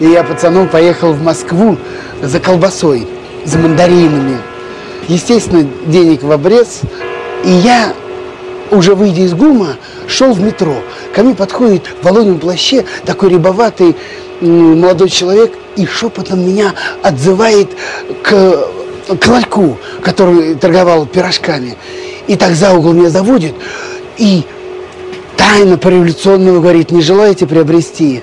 И я пацаном поехал в Москву за колбасой, за мандаринами. Естественно, денег в обрез. И я, уже выйдя из ГУМа, шел в метро. Ко мне подходит в волонем плаще такой рябоватый молодой человек и шепотом меня отзывает к, к ларьку, который торговал пирожками. И так за угол меня заводит и тайно по-революционному говорит, не желаете приобрести?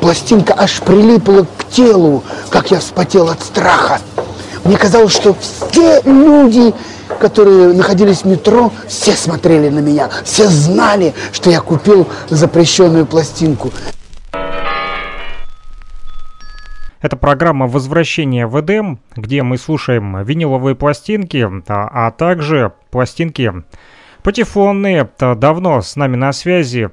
Пластинка аж прилипла к телу, как я вспотел от страха. Мне казалось, что все люди, которые находились в метро, все смотрели на меня, все знали, что я купил запрещенную пластинку. Это программа «Возвращение в Эдем», где мы слушаем виниловые пластинки, а, а также пластинки патефонные. Давно с нами на связи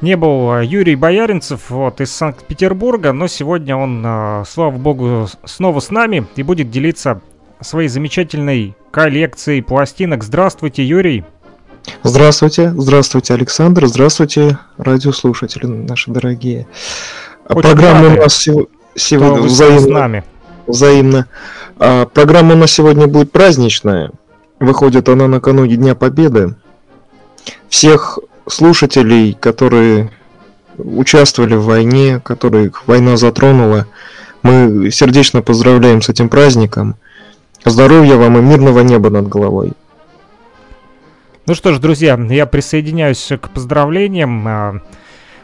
не был э, Юрий Бояринцев вот, из Санкт-Петербурга, но сегодня он, э, слава богу, снова с нами и будет делиться своей замечательной коллекцией пластинок. Здравствуйте, Юрий. Здравствуйте, здравствуйте, Александр, здравствуйте, радиослушатели наши дорогие. Очень Программа у нас сегодня взаимно. С нами. взаимно. А, программа у нас сегодня будет праздничная. Выходит она накануне Дня Победы. Всех слушателей, которые участвовали в войне, которых война затронула. Мы сердечно поздравляем с этим праздником. Здоровья вам и мирного неба над головой. Ну что ж, друзья, я присоединяюсь к поздравлениям а,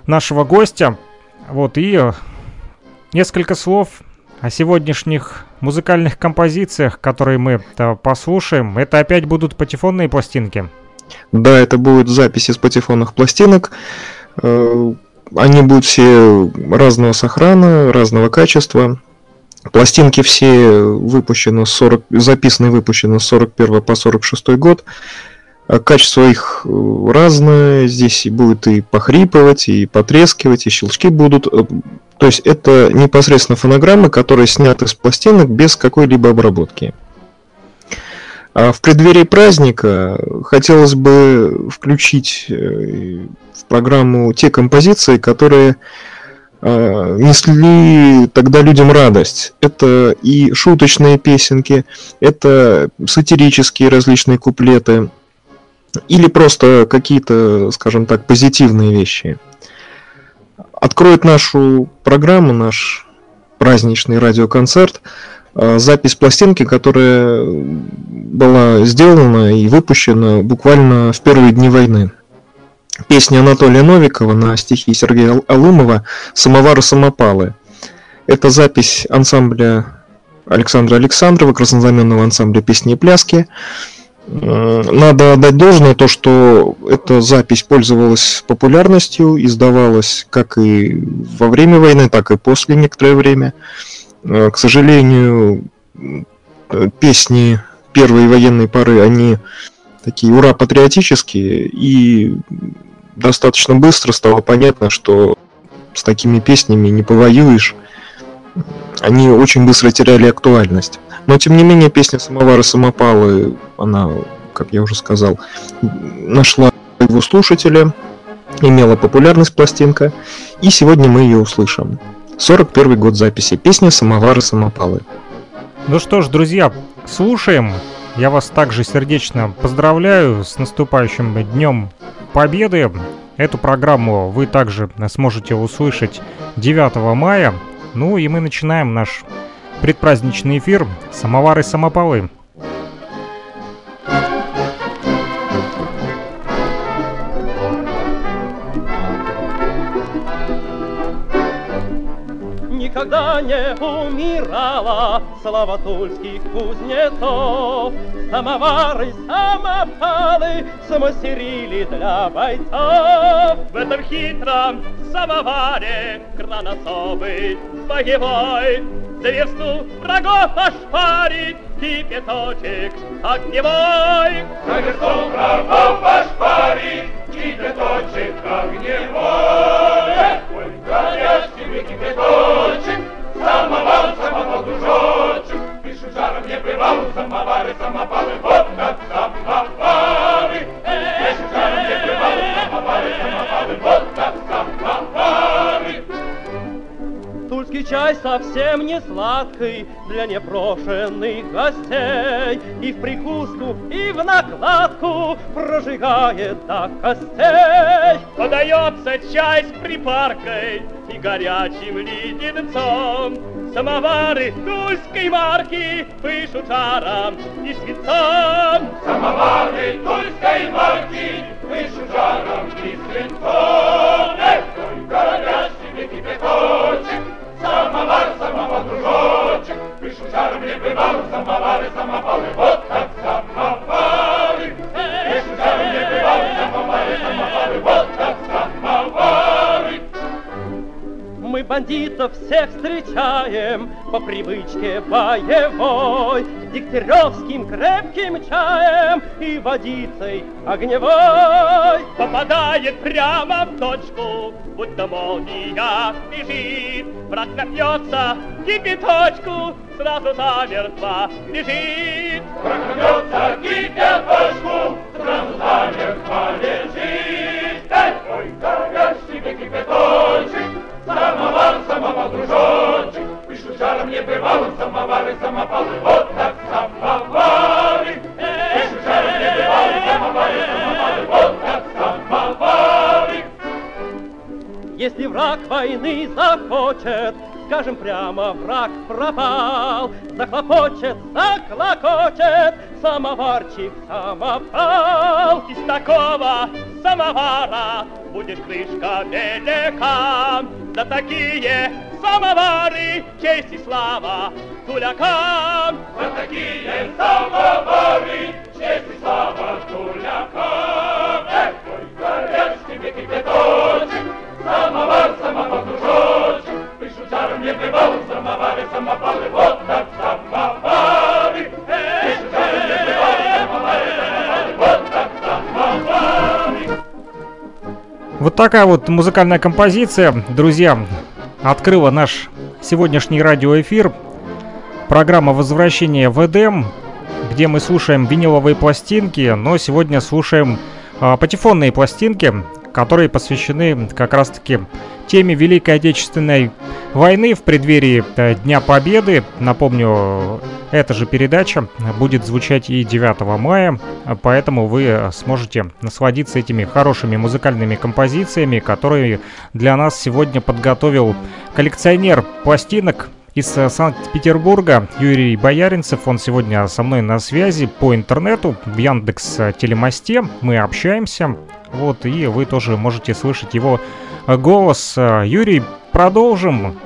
нашего гостя. Вот и э, несколько слов о сегодняшних музыкальных композициях, которые мы э, послушаем. Это опять будут патефонные пластинки. Да, это будут записи с патефонных пластинок. Э, они будут все разного сохрана, разного качества. Пластинки все выпущены 40, записаны и выпущены с 41 по 46 год. А качество их э, разное, здесь будет и похрипывать, и потрескивать, и щелчки будут. Э, то есть это непосредственно фонограммы, которые сняты с пластинок без какой-либо обработки. А в преддверии праздника хотелось бы включить э, в программу те композиции, которые э, несли тогда людям радость. Это и шуточные песенки, это сатирические различные куплеты, или просто какие-то, скажем так, позитивные вещи. Откроет нашу программу, наш праздничный радиоконцерт – запись пластинки, которая была сделана и выпущена буквально в первые дни войны. Песня Анатолия Новикова на стихи Сергея Алымова «Самовары самопалы». Это запись ансамбля Александра Александрова, краснознаменного ансамбля песни и пляски. Э, надо отдать должное то, что эта запись пользовалась популярностью, издавалась как и во время войны, так и после некоторое время. Э, к сожалению, песни первой военной поры, они такие ура патриотические, и достаточно быстро стало понятно, что с такими песнями не повоюешь. Они очень быстро теряли актуальность. Но тем не менее песня Самовары Самопалы, она, как я уже сказал, нашла его слушателя, имела популярность пластинка, и сегодня мы ее услышим. 41 год записи. Песня «Самовары самопалы». Ну что ж, друзья, слушаем. Я вас также сердечно поздравляю с наступающим Днем Победы. Эту программу вы также сможете услышать 9 мая. Ну и мы начинаем наш предпраздничный эфир «Самовары-самопалы». Никогда не умирала слава тульских кузнецов. Самовары, самопалы смастерили для бойцов. В этом хитром самоваре кран особый боевой. За версту врагов ошпарить кипяточек огневой. За версту врагов ошпарить совсем не сладкий для непрошенных гостей. И в прикуску, и в накладку прожигает до костей. Подается чай с припаркой и горячим леденцом. Самовары тульской марки пышут жаром и свинцом. Самовары тульской марки водицей огневой. Попадает прямо в точку, будто молния бежит. Враг напьется кипяточку, сразу замертво лежит. Прокнется кипяточку, скажем прямо, враг пропал. Захлопочет, заклокочет, самоварчик самопал. Из такого самовара будет крышка велика. За такие Вот такая вот музыкальная композиция, друзья, открыла наш сегодняшний радиоэфир. Программа «Возвращение в Эдем», где мы слушаем виниловые пластинки, но сегодня слушаем а, патефонные пластинки, которые посвящены как раз-таки теме Великой Отечественной войны в преддверии э, Дня Победы. Напомню, эта же передача будет звучать и 9 мая, поэтому вы сможете насладиться этими хорошими музыкальными композициями, которые для нас сегодня подготовил коллекционер пластинок из э, Санкт-Петербурга Юрий Бояринцев. Он сегодня со мной на связи по интернету в Яндекс э, Телемосте. Мы общаемся. Вот, и вы тоже можете слышать его э, голос. Э, Юрий, продолжим.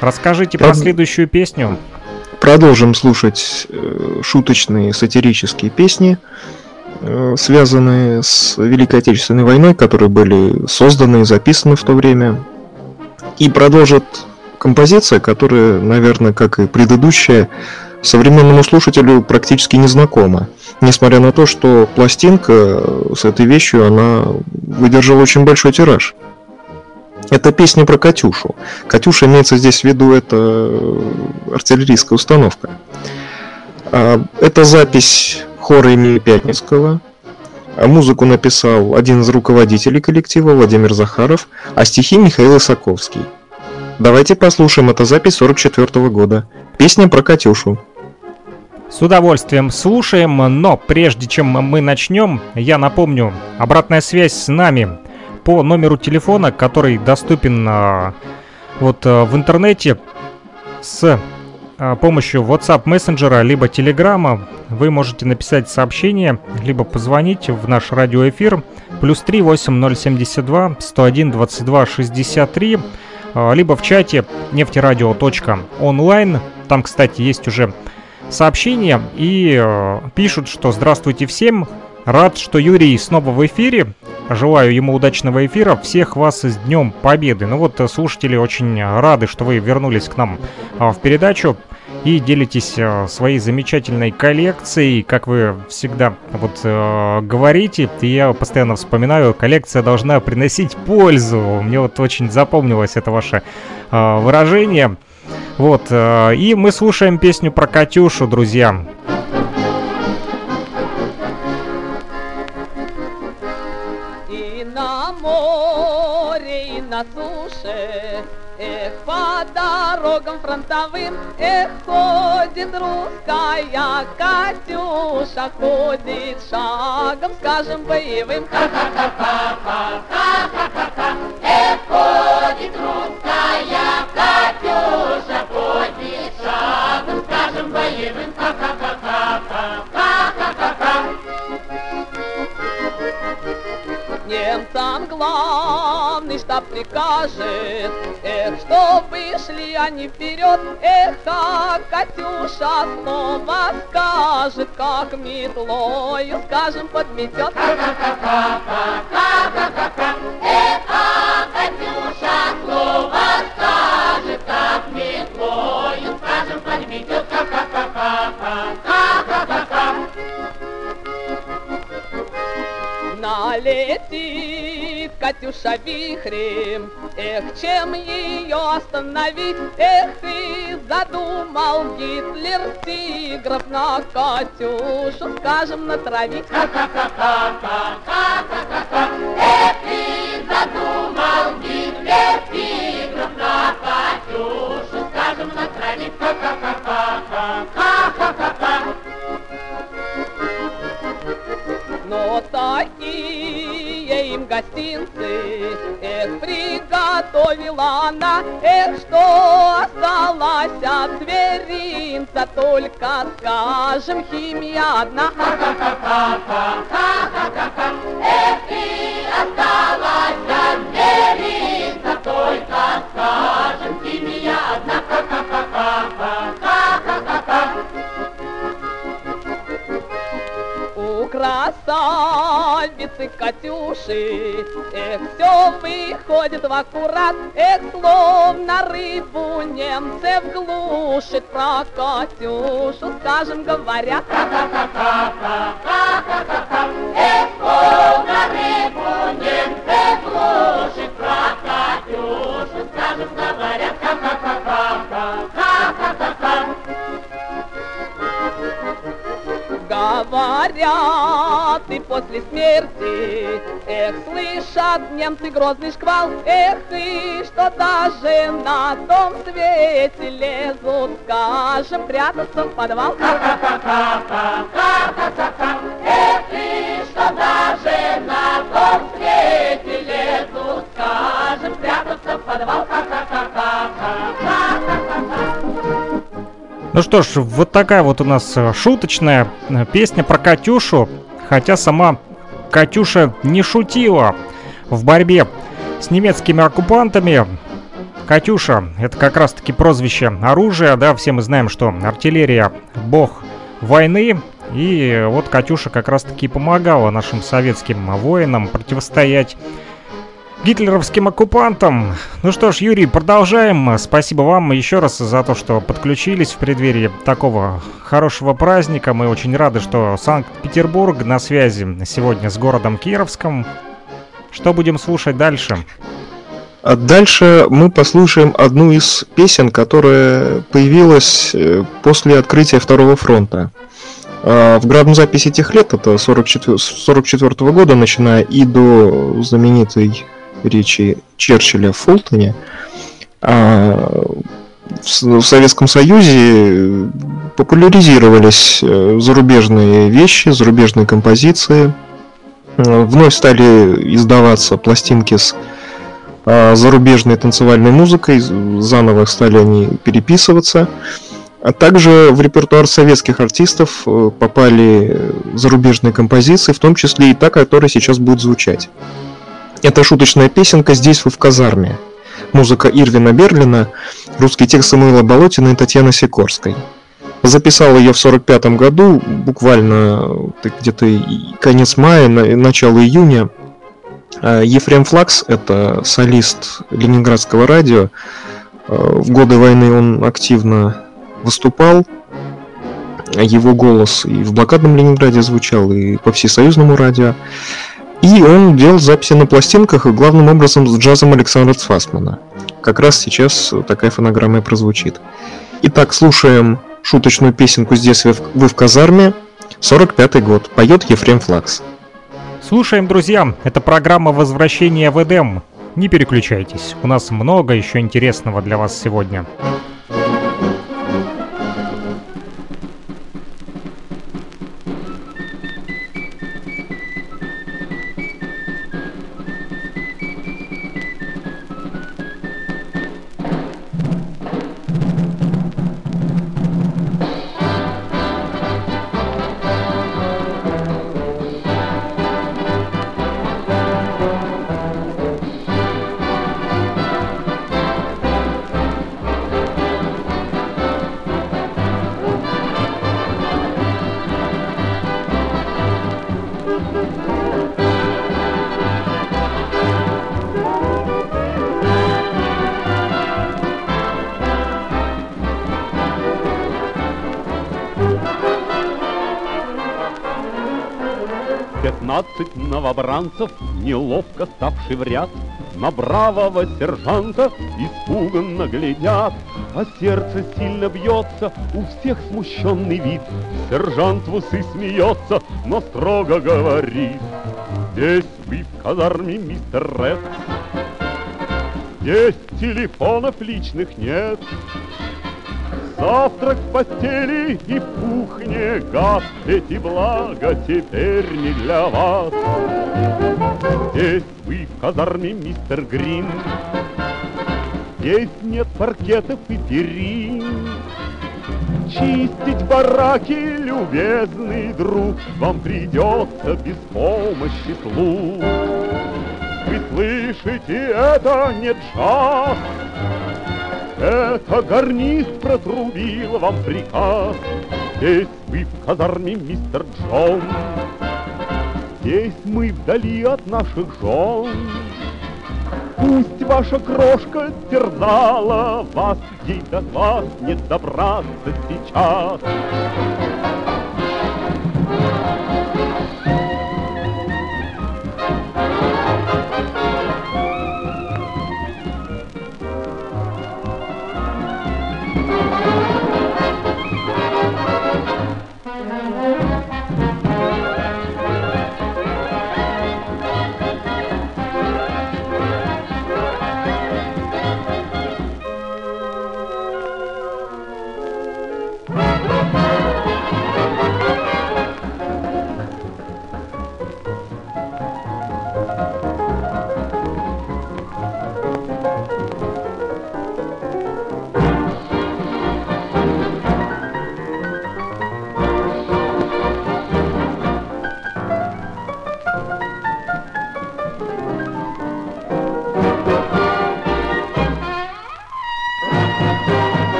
Расскажите про следующую песню. Продолжим слушать э, шуточные сатирические песни, э, связанные с Великой Отечественной войной, которые были созданы и записаны в то время. И продолжит композиция, которая, наверное, как и предыдущая, современному слушателю практически незнакома. Несмотря на то, что пластинка с этой вещью, она выдержала очень большой тираж. Это песня про Катюшу. Катюша имеется здесь в виду, это э, артиллерийская установка. А, Это запись хора имени Пятницкого. А Музыку написал один из руководителей коллектива Владимир Захаров, а стихи Михаил Исаковский. Давайте послушаем, это запись 44 года. Песня про Катюшу. С удовольствием слушаем, но прежде чем мы начнем, я напомню, обратная связь с нами по номеру телефона, который доступен а, вот а, в интернете с а, помощью WhatsApp мессенджера либо Telegram. Вы можете написать сообщение, либо позвонить в наш радиоэфир. Плюс 3 8072 101 22 63 либо в чате нефтерадио.онлайн. Там, кстати, есть уже сообщение и пишут, что здравствуйте всем, рад, что Юрий снова в эфире, желаю ему удачного эфира, всех вас с Днем Победы. Ну вот, э, слушатели очень рады, что вы вернулись к нам э, в передачу и делитесь э, своей замечательной коллекцией, как вы всегда вот э, говорите, я постоянно вспоминаю, коллекция должна приносить пользу. Мне вот очень запомнилось это ваше э, выражение. Вот, э, и мы слушаем песню про Катюшу, друзья. На суше, Эх, по дорогам фронтовым, эх, ходит русская Катюша, ходит шагом, скажем, боевым. Ха-ха-ха-ха-ха-ха-ха-ха, эх, ходит русская Катюша, прикажет, Эх, чтобы шли они вперед, Эх, как Катюша снова скажет, Как метлою, скажем, подметет. Эх, как Катюша снова скажет, Как метлою, скажем, подметет. Налетит Катюша вихрем, Эх, чем ее остановить? Эх, и задумал Гитлер тигров на Катюшу, скажем, натравить. Ха-ха-ха-ха-ха-ха-ха-ха. Приготовила она, эх, что осталась от зверинца, только скажем, химия одна. Эх, и осталась от зверинца, красавицы Катюши, эх, все выходит в аккурат, эх, словно рыбу немцы глушит про Катюшу, скажем, говорят. Эх, словно рыбу немцы глушит про Катюшу, скажем, говорят. Говорят, и после смерти, эх, слышат немцы грозный шквал, эх, и что даже на том свете лезут, скажем, прятаться в подвал. Эх, и что даже на том свете лезут, скажем, прятаться в подвал. Ха-ха-ха-ха-ха-ха. Ну что ж, вот такая вот у нас э, шуточная э, песня про Катюшу, хотя сама Катюша не шутила в борьбе с немецкими оккупантами. Катюша — это как раз-таки прозвище оружия, да, все мы знаем, что артиллерия — бог войны, и вот Катюша как раз-таки помогала нашим советским воинам противостоять гитлеровским оккупантам. Ну что ж, Юрий, продолжаем. Спасибо вам еще раз за то, что подключились в преддверии такого хорошего праздника. Мы очень рады, что Санкт-Петербург на связи сегодня с городом Кировском. Что будем слушать дальше? А дальше мы послушаем одну из песен, которая появилась э, после открытия Второго фронта. А, В градом записи тех лет, это 44, 44 года, начиная и до знаменитой речи Черчилля в Фултоне, а, в Советском Союзе популяризировались э, зарубежные вещи, зарубежные композиции. Э, Вновь стали издаваться пластинки с а, зарубежной танцевальной музыкой, заново стали они переписываться. А также в репертуар советских артистов э, попали зарубежные композиции, в том числе и та, которая сейчас будет звучать. Это шуточная песенка «Здесь вы в казарме». Музыка Ирвина Берлина, русский текст Самуила Болотина и Татьяны Сикорской. Записал ее в 45 году, буквально где-то конец мая, начало июня. А Ефрем Флакс, это солист Ленинградского радио, Э, в годы войны он активно выступал. Его голос и в блокадном Ленинграде звучал, и по всесоюзному радио. И он делал записи на пластинках, и главным образом с джазом Александра Цвасмана. Как раз сейчас такая фонограмма и прозвучит. Итак, слушаем шуточную песенку «Здесь вы в казарме», 45 год, поет Ефрем Флакс. Слушаем, друзья, это программа «Возвращение в Эдем». Не переключайтесь, у нас много еще интересного для вас сегодня. Пятнадцать новобранцев, неловко ставший в ряд, На бравого сержанта испуганно глядят, А сердце сильно бьется, у всех смущенный вид. Сержант в усы смеется, но строго говорит. Здесь вы в казарме, мистер Ред, Здесь телефонов личных нет, Завтрак в постели и в кухне газ, Эти блага теперь не для вас. Здесь вы в казарме, мистер Грин, Здесь нет паркетов и перин. Чистить бараки, любезный друг, Вам придется без помощи слуг. Вы слышите, это не джаз, это гарнист протрубил вам приказ. Здесь вы в казарме, мистер Джон. Здесь мы вдали от наших жен. Пусть ваша крошка терзала вас, Ей до вас не добраться сейчас.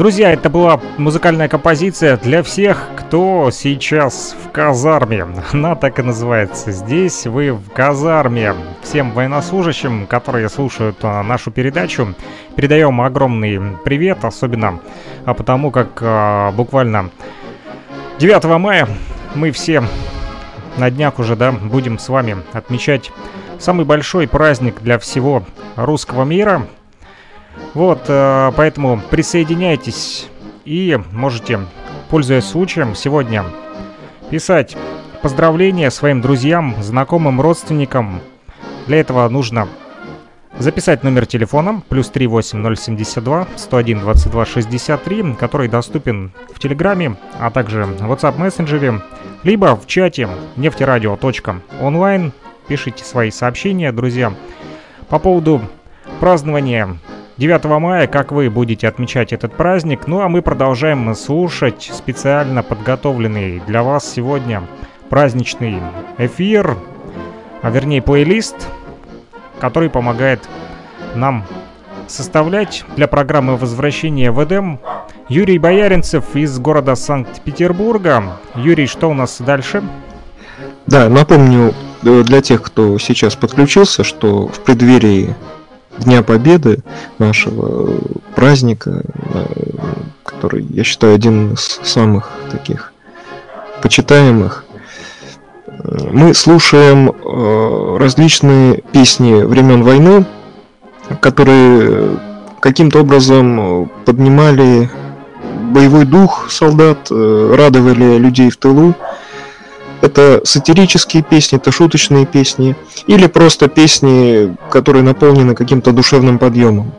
Друзья, это была музыкальная композиция для всех, кто сейчас в казарме. Она так и называется. Здесь вы в казарме. Всем военнослужащим, которые слушают а, нашу передачу, передаем огромный привет, особенно а потому как а, буквально 9 мая мы все на днях уже, да, будем с вами отмечать самый большой праздник для всего русского мира – вот, э, поэтому присоединяйтесь и можете, пользуясь случаем, сегодня писать поздравления своим друзьям, знакомым, родственникам. Для этого нужно записать номер телефона плюс 38072 101 22 63, который доступен в Телеграме, а также в WhatsApp мессенджере, либо в чате нефтерадио.онлайн. Пишите свои сообщения, друзья. По поводу празднования 9 мая, как вы будете отмечать этот праздник. Ну а мы продолжаем слушать специально подготовленный для вас сегодня праздничный эфир, а вернее плейлист, который помогает нам составлять для программы возвращения в Эдем Юрий Бояринцев из города Санкт-Петербурга. Юрий, что у нас дальше? Да, напомню э, для тех, кто сейчас подключился, что в преддверии Дня Победы, нашего праздника, э, который, я считаю, один из самых таких почитаемых, э, мы слушаем различные песни времен войны, которые каким-то образом поднимали боевой дух солдат, радовали людей в тылу, это сатирические песни, это шуточные песни, или просто песни, которые наполнены каким-то душевным подъемом.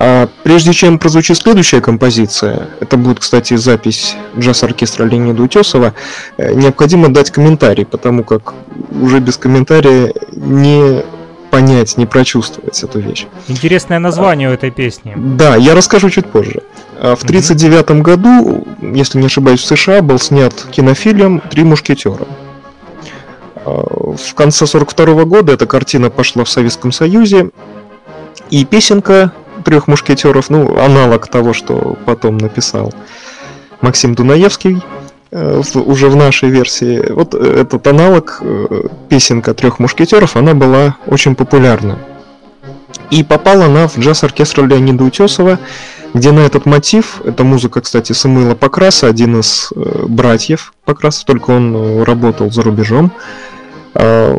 А прежде чем прозвучит следующая композиция, это будет, кстати, запись джаз-оркестра Леонида Утесова, э, необходимо дать комментарий, потому как уже без комментария не понять, не прочувствовать эту вещь. Интересное название у этой песни. Да, я расскажу чуть позже. А в 1939 году, если не ошибаюсь, в США был снят кинофильм «Три мушкетера». А, в конце 1942 года эта картина пошла в Советском Союзе, и песенка трех мушкетеров, ну, аналог того, что потом написал Максим Дунаевский, уже в нашей версии. Вот этот аналог, э, песенка трех мушкетеров, она была очень популярна. И попала она в джаз-оркестр Леонида Утесова, где на этот мотив, это музыка, кстати, Самуила Покраса, один из э, братьев Покрасов, только он э, работал за рубежом. Э,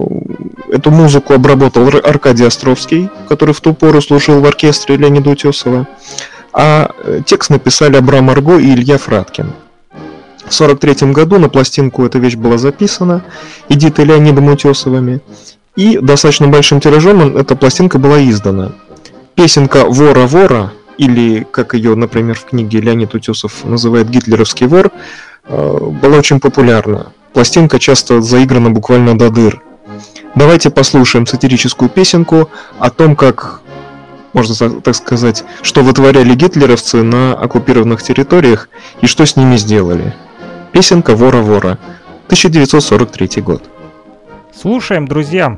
эту музыку обработал Аркадий Островский, который в ту пору служил в оркестре Леонида Утесова. А э, текст написали Абрам Марго и Илья Фраткин. В 1943 году на пластинку эта вещь была записана Эдитой Леонидом Утесовыми. И достаточно большим тиражом эта пластинка была издана. Песенка «Вора-вора» или, как ее, например, в книге Леонид Утесов называет «Гитлеровский вор», э, была очень популярна. Пластинка часто заиграна буквально до дыр. Давайте послушаем сатирическую песенку о том, как, можно так сказать, что вытворяли гитлеровцы на оккупированных территориях и что с ними сделали. Песенка «Вора-вора», 1943 год. Слушаем, друзья.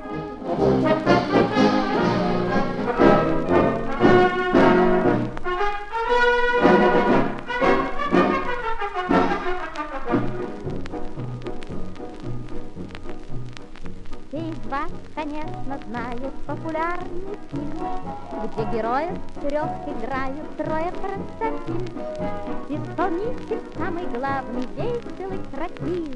Конечно, знают популярный фильм, Где героев трех играют трое простакин. Исполнитель самый главный, веселый, красив,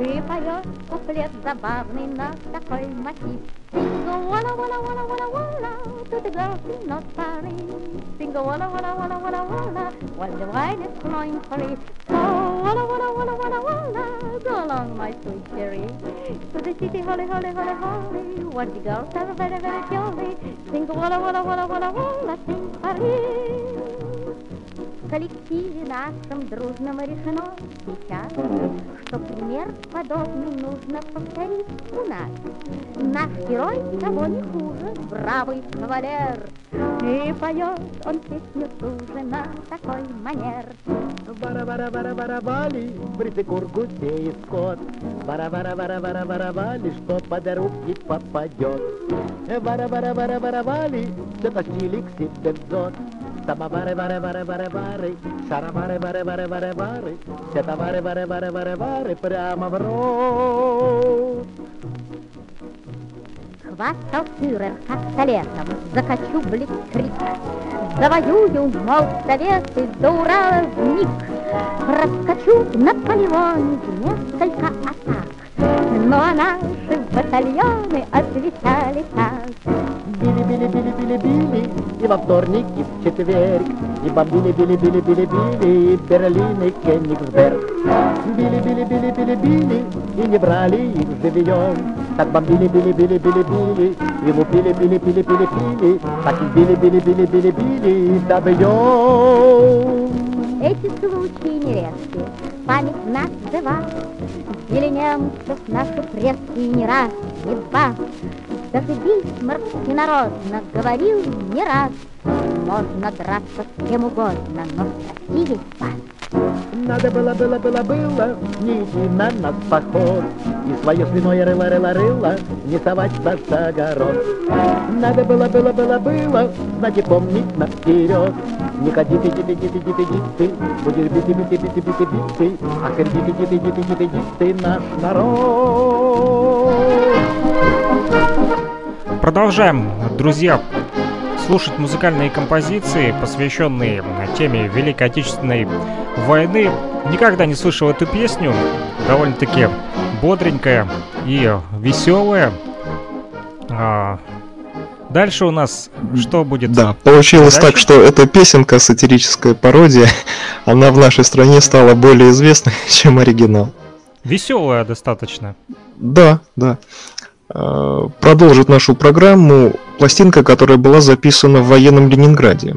И поет куплет забавный на такой мотив. Bingo walla walla walla walla walla to the girls in North Paris. Bingo walla walla walla walla walla while the wine is flowing free. So walla walla walla walla walla go along my sweet cherry to the city holly holly holly holly where the girls are very very jolly. Bingo walla walla walla walla walla sing Paris. В коллективе нашем дружном решено сейчас, Что пример подобный нужно повторить у нас. Наш герой того не хуже, бравый кавалер, И поет он песню туже на такой манер. Бара-бара-бара-барабали, бритыкур, гусей скот. Бара-бара-бара-бара-барабали, что под руки попадет. Бара-бара-бара-барабали, все тащили к себе дзот. Самовары, вары, вары, вары, вары, шаровары, вары, вары, вары, вары, все товары, вары, вары, вары, вары, прямо в рот. Хвастал фюрер, как солетом, закачу блицкрик. Завоюю, мол, советы до Урала вник. Раскачу Наполеон несколько атак. Но наши батальоны отвечали так. Били-били-били-били-били, и во вторник, и в четверг, и бомбили-били-били-били-били, и Берлин, и Кенигсберг. Били-били-били-били-били, и не брали их живьем, так бомбили-били-били-били-били, и лупили-били-били-били-били, так и били-били-били-били-били, добьем. Эти случаи нередки, память нас жива, Или немцев наши предки не раз, не два. Даже Бисмарк всенародно говорил не раз, можно драться с кем угодно, но весь пан. Надо было, было, было, было не идти на нас поход И свое свиное рыло, рыло, рыло не совать за огород. Надо было, было, было, было знать и помнить наперед. Не ходи, пити, пити, пити, пити, ты, будешь бити, бити, бити, бити, бити, а коль бити, бити, бити, бити, бити, ты наш народ. Продолжаем, друзья, слушать музыкальные композиции, посвященные теме Великой Отечественной войны. Никогда не слышал эту песню, довольно-таки бодренькая и веселая. А, дальше у нас что будет? Да, получилось Дальше? так, что эта песенка, сатирическая пародия, она в нашей стране стала более известной, чем оригинал. Веселая достаточно. Да, да. Э, Продолжит нашу программу пластинка, которая была записана в военном Ленинграде.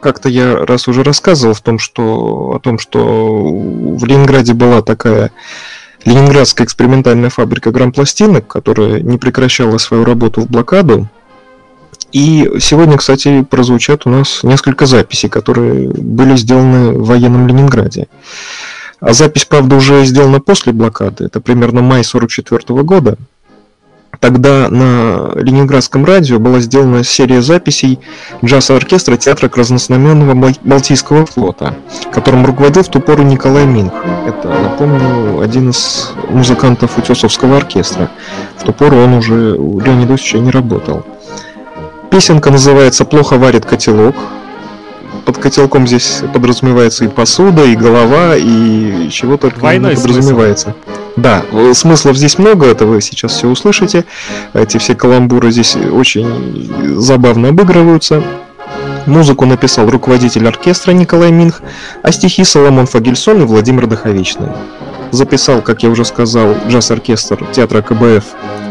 Как-то я раз уже рассказывал в том, что, о том, что в Ленинграде была такая Ленинградская экспериментальная фабрика грампластинок, которая не прекращала свою работу в блокаду. И сегодня, кстати, прозвучат у нас несколько записей, которые были сделаны в военном Ленинграде. А запись, правда, уже сделана после блокады. Это примерно май 44 года. Тогда на Ленинградском радио была сделана серия записей джаз-оркестра театра Краснознаменного Бал- Балтийского флота, которым руководил в ту пору Николай Минх. Это, напомню, один из музыкантов Утесовского оркестра. В ту пору он уже у Леонида Ильича не работал. Песенка называется «Плохо варит котелок». Под котелком здесь подразумевается и посуда, и голова, и чего только Двойной не подразумевается. Да, э, смыслов здесь много, это вы сейчас все услышите. Эти все каламбуры здесь очень забавно обыгрываются. Музыку написал руководитель оркестра Николай Минх, а стихи Соломон Фагельсон и Владимир Даховичный. Записал, как я уже сказал, джаз-оркестр театра КБФ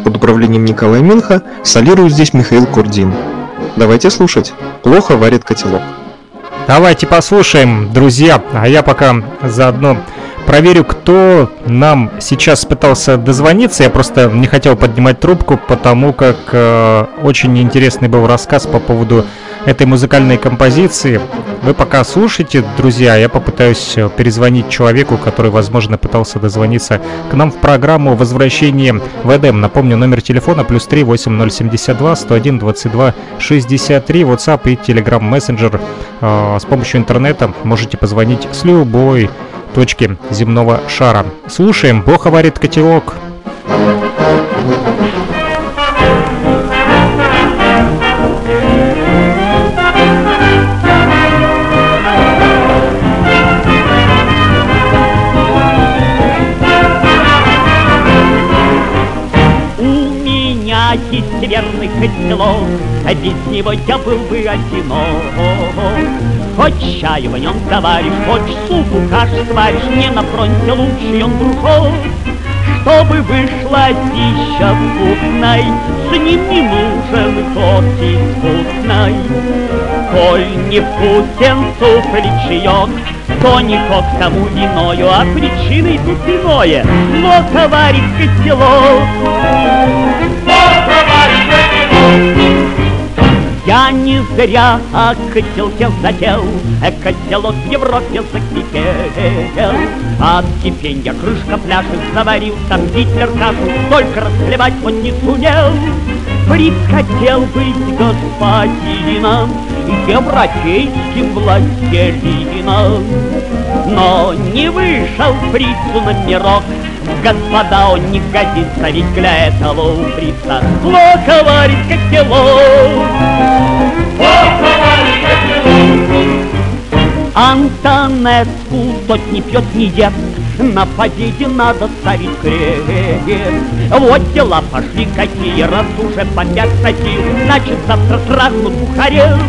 под управлением Николая Минха, солирует здесь Михаил Курдин. Давайте слушать. Плохо варит котелок. Давайте послушаем, друзья. А я пока заодно проверю, кто нам сейчас пытался дозвониться. Я просто не хотел поднимать трубку, потому как э, очень интересный был рассказ по поводу этой музыкальной композиции. Вы пока слушайте, друзья, я попытаюсь э, перезвонить человеку, который, возможно, пытался дозвониться к нам в программу «Возвращение в Эдем». Напомню, номер телефона плюс 3 8072 101 22 63, WhatsApp и Telegram Messenger. Э, С помощью интернета можете позвонить с любой точки земного шара. Слушаем, плохо варит котелок. У без него я был бы одинок. Хоть чай в нем заваришь, хоть супу каш сваришь, не на фронте лучший он дружок. Чтобы вышла пища вкусной, с ним не нужен кофе вкусной. Коль не вкусен суп или чаек, то никак тому виною, а причиной тут иное. Плохо варит котелок. Я не зря о котелке зател, э, Котелок в Европе закипел. От кипенья крышка пляшет, заварился Гитлер кашу, Только расхлебать он не сумел. Фриц хотел быть господином, Европейским властелином. Но не вышел фрицу на мирок, Господа, он не годится, ведь для этого у фрица Плохо варит котелок. Плохо варит котелок. Антонеску тот не пьет, не ест, на победе надо ставить крест. Вот дела пошли какие, раз уже по пять статей, значит завтра трахнут бухарев.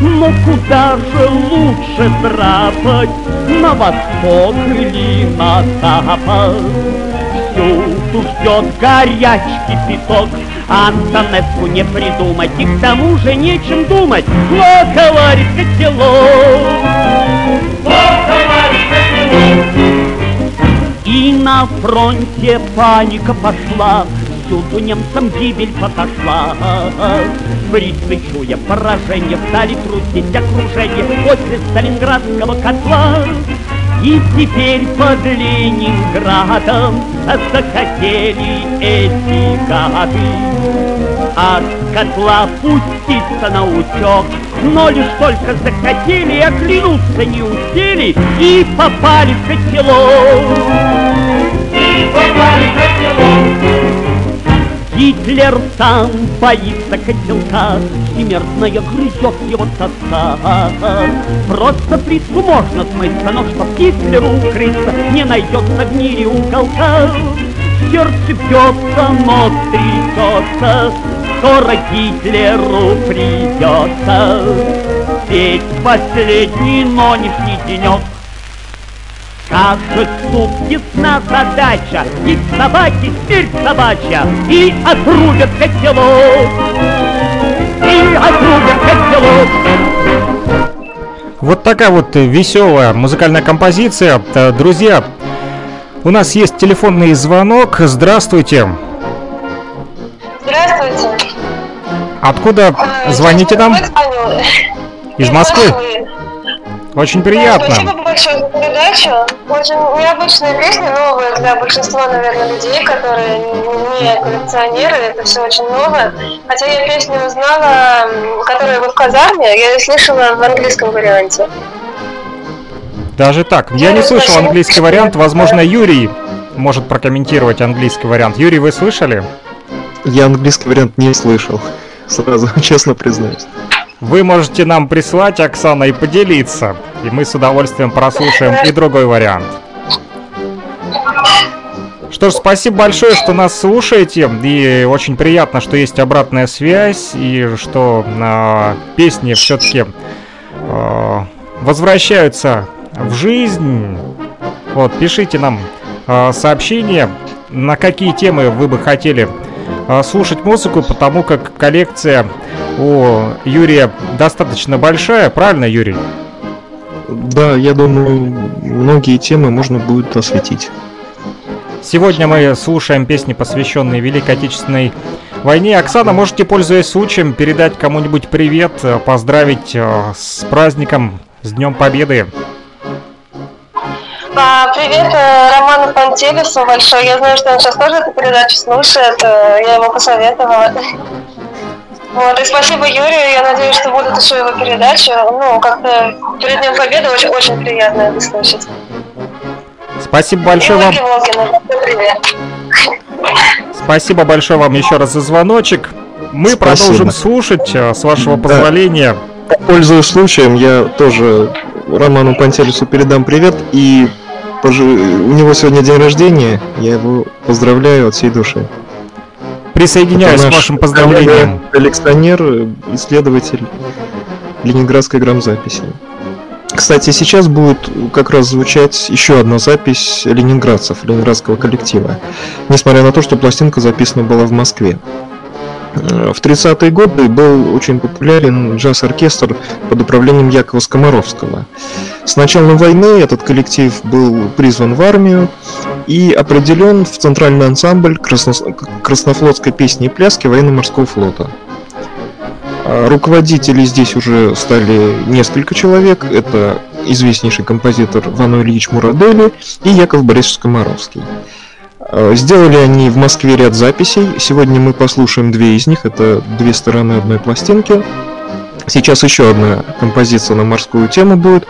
Но куда же лучше драпать, на восток или на запад? Всюду ждет горячий песок, Антонеску не придумать, и к тому же нечем думать. Плохо варит котелок. И на фронте паника пошла, Повсюду немцам гибель подошла. Фрицы, чуя поражение, стали трусить окружение после Сталинградского котла. И теперь под Ленинградом захотели эти гады. От котла пуститься на утек Но лишь только захотели, оглянуться не успели И попали в котелок И попали в котелок Гитлер сам боится котелка, Всемирная грызет его тоска. Просто плитку можно смыться, но чтоб Гитлеру укрыться, Не найдется в мире уголка. Сердце бьется, нос трясется, Скоро Гитлеру придется. Ведь последний нонешний денек Скажет суп ясна задача, и собаки смерть собачья, и отрубят котелок, и отрубят котелок. Вот такая вот веселая музыкальная композиция. Э, Друзья, у нас есть телефонный звонок. Здравствуйте. Здравствуйте. Откуда Э, звоните нам? Из Москвы? Очень Да, приятно. спасибо большое за передачу. Очень необычная песня, новая для большинства, наверное, людей, которые не коллекционеры. Это все очень новое. Хотя я песню узнала, которая вот в казарме, я ее слышала в английском варианте. Даже так. Я не слышал английский вариант. Возможно, Юрий может прокомментировать английский вариант. Юрий, вы слышали? Я английский вариант не слышал. Сразу, честно признаюсь. Вы можете нам прислать, Оксана, и поделиться. И мы с удовольствием прослушаем и другой вариант. Что ж, спасибо большое, что нас слушаете. И очень приятно, что есть обратная связь. И что э, песни все-таки э, возвращаются в жизнь. Вот, пишите нам э, сообщения, на какие темы вы бы хотели слушать музыку, потому как коллекция у Юрия достаточно большая, правильно, Юрий? Да, я думаю, многие темы можно будет осветить. Сегодня мы слушаем песни, посвященные Великой Отечественной войне. Оксана, можете, пользуясь случаем, передать кому-нибудь привет, э, поздравить э, с праздником, с Днем Победы. А, привет э, Роману Пантелесу большой. Я знаю, что он сейчас тоже эту передачу слушает. э, Я ему посоветовала. Вот, и спасибо Юрию. Я надеюсь, что будут еще его передачи. Ну, как-то перед Днем Победы очень, очень приятно это слушать. Спасибо И большое вам. Волгиной. Привет. Спасибо большое вам еще раз за звоночек. Мы Спасибо. продолжим слушать, э, с вашего Да. позволения. Пользуясь случаем, я тоже Роману Пантелесу передам привет и пожи- у него сегодня день рождения, я его поздравляю от всей души. Присоединяюсь к вашим поздравлениям. коллекционер, исследователь ленинградской грамзаписи. Кстати, сейчас будет как раз звучать еще одна запись ленинградцев, ленинградского коллектива. Несмотря на то, что пластинка записана была в Москве. В 30-е годы был очень популярен джаз-оркестр под управлением Якова Скоморовского. С началом войны этот коллектив был призван в армию и определен в центральный ансамбль красно- краснофлотской песни и пляски военно-морского флота. А Руководители здесь уже стали несколько человек. Это известнейший композитор Вано Ильич Мурадели и Яков Борисович Скоморовский. А, Сделали они в Москве ряд записей. Сегодня мы послушаем две из них. Это две стороны одной пластинки. Сейчас еще одна композиция на морскую тему будет.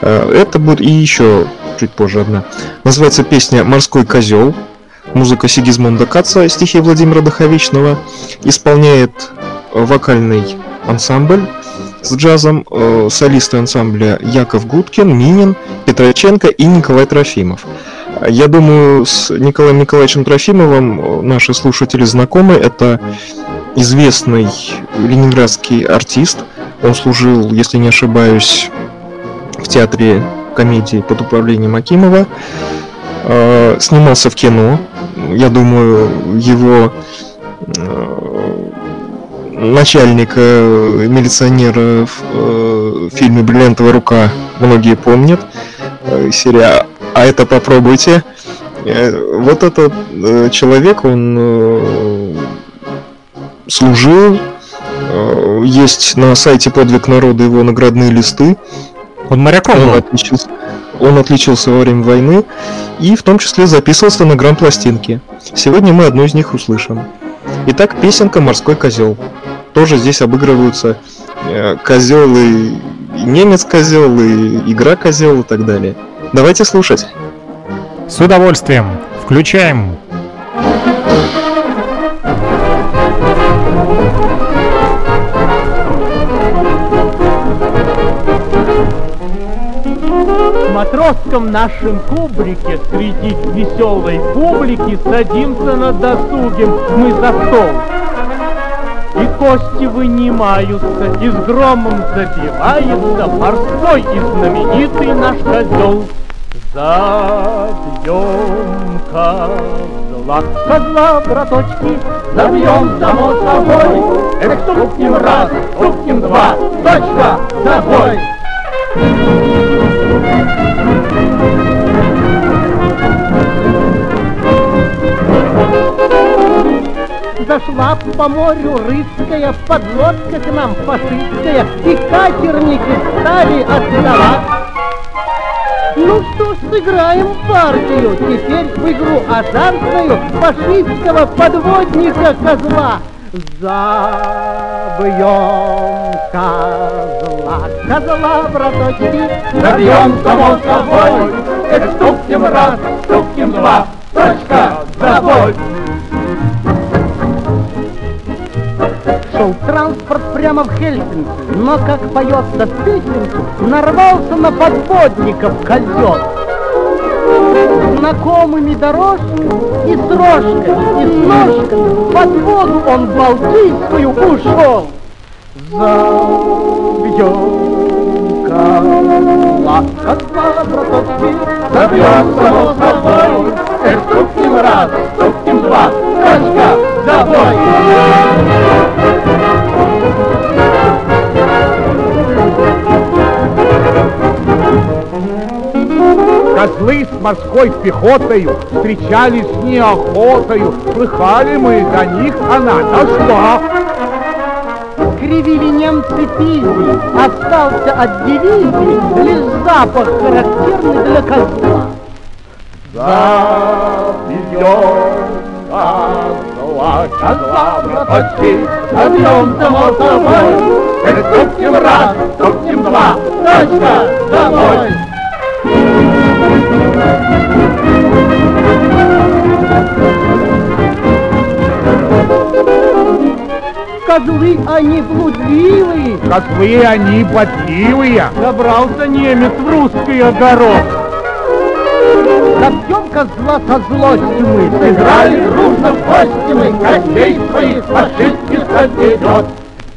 А, Это будет и еще чуть позже одна. Называется песня «Морской козел». Музыка Сигизмунда Каца, стихи Владимира Даховичного. Исполняет э, вокальный ансамбль с джазом, э, солисты ансамбля Яков Гудкин, Минин, Петроченко и Николай Трофимов. Я думаю, с Николаем Николаевичем Трофимовым э, наши слушатели знакомы. Это известный ленинградский артист. Он служил, если не ошибаюсь, в театре комедии под управлением Акимова. Э, Снимался в кино. Я думаю, его э, начальника э, милиционера в э, фильме «Бриллиантовая рука» многие помнят. Э, Серия «А это попробуйте». Э, Вот этот э, человек, он э, служил. Э, есть на сайте «Подвиг народа» его наградные листы. Он моряком Он был. отличился, он отличился во время войны и в том числе записывал стенограмм-пластинки. Сегодня мы одну из них услышим. Итак, песенка «Морской козел». Тоже здесь обыгрываются э, козел и, немец козел, и игра козел и так далее. Давайте слушать. С удовольствием. Включаем. В матросском нашем кубрике Среди веселой публики Садимся на досугем мы за стол И кости вынимаются, и с громом забивается Морской и знаменитый наш козел. Забьем козла, козла, браточки, Забьем, само собой, Эх, стукнем раз, стукнем два, Точка, забой! Зашла по морю рыская подлодка к нам фашистская, и катерники стали отставать. Ну что ж, сыграем партию, теперь в игру азартную фашистского подводника козла. Забьем козла, козла, браточки, забьем само собой. Эх, стукнем раз, стукнем два, точка, забой. Шел транспорт прямо в Хельсинки, но, как поется в песенке, нарвался на подводников козел. Знакомыми дорожками и с рожками, и с ножками под воду он Балтийскую ушел. Забьем козла, козла, браточки, забьем само собой. Эх, стукнем раз, стукнем два, точка, забой. Козлы с морской пехотою встречались неохотою, слыхали мы до них, она дошла. Кривили немцы пизи, остался от дивизии лишь запах характерный для козла. Забьем козла, козла, браточки, забьем само собой. Стукнем раз, стукнем два, точка, домой. Козлы они блудливые, козлы они ботливые. Забрался немец в русский огород. Забьем козла со злостью мы, сыграли дружно в гости мы, костей своих фашистских соседет.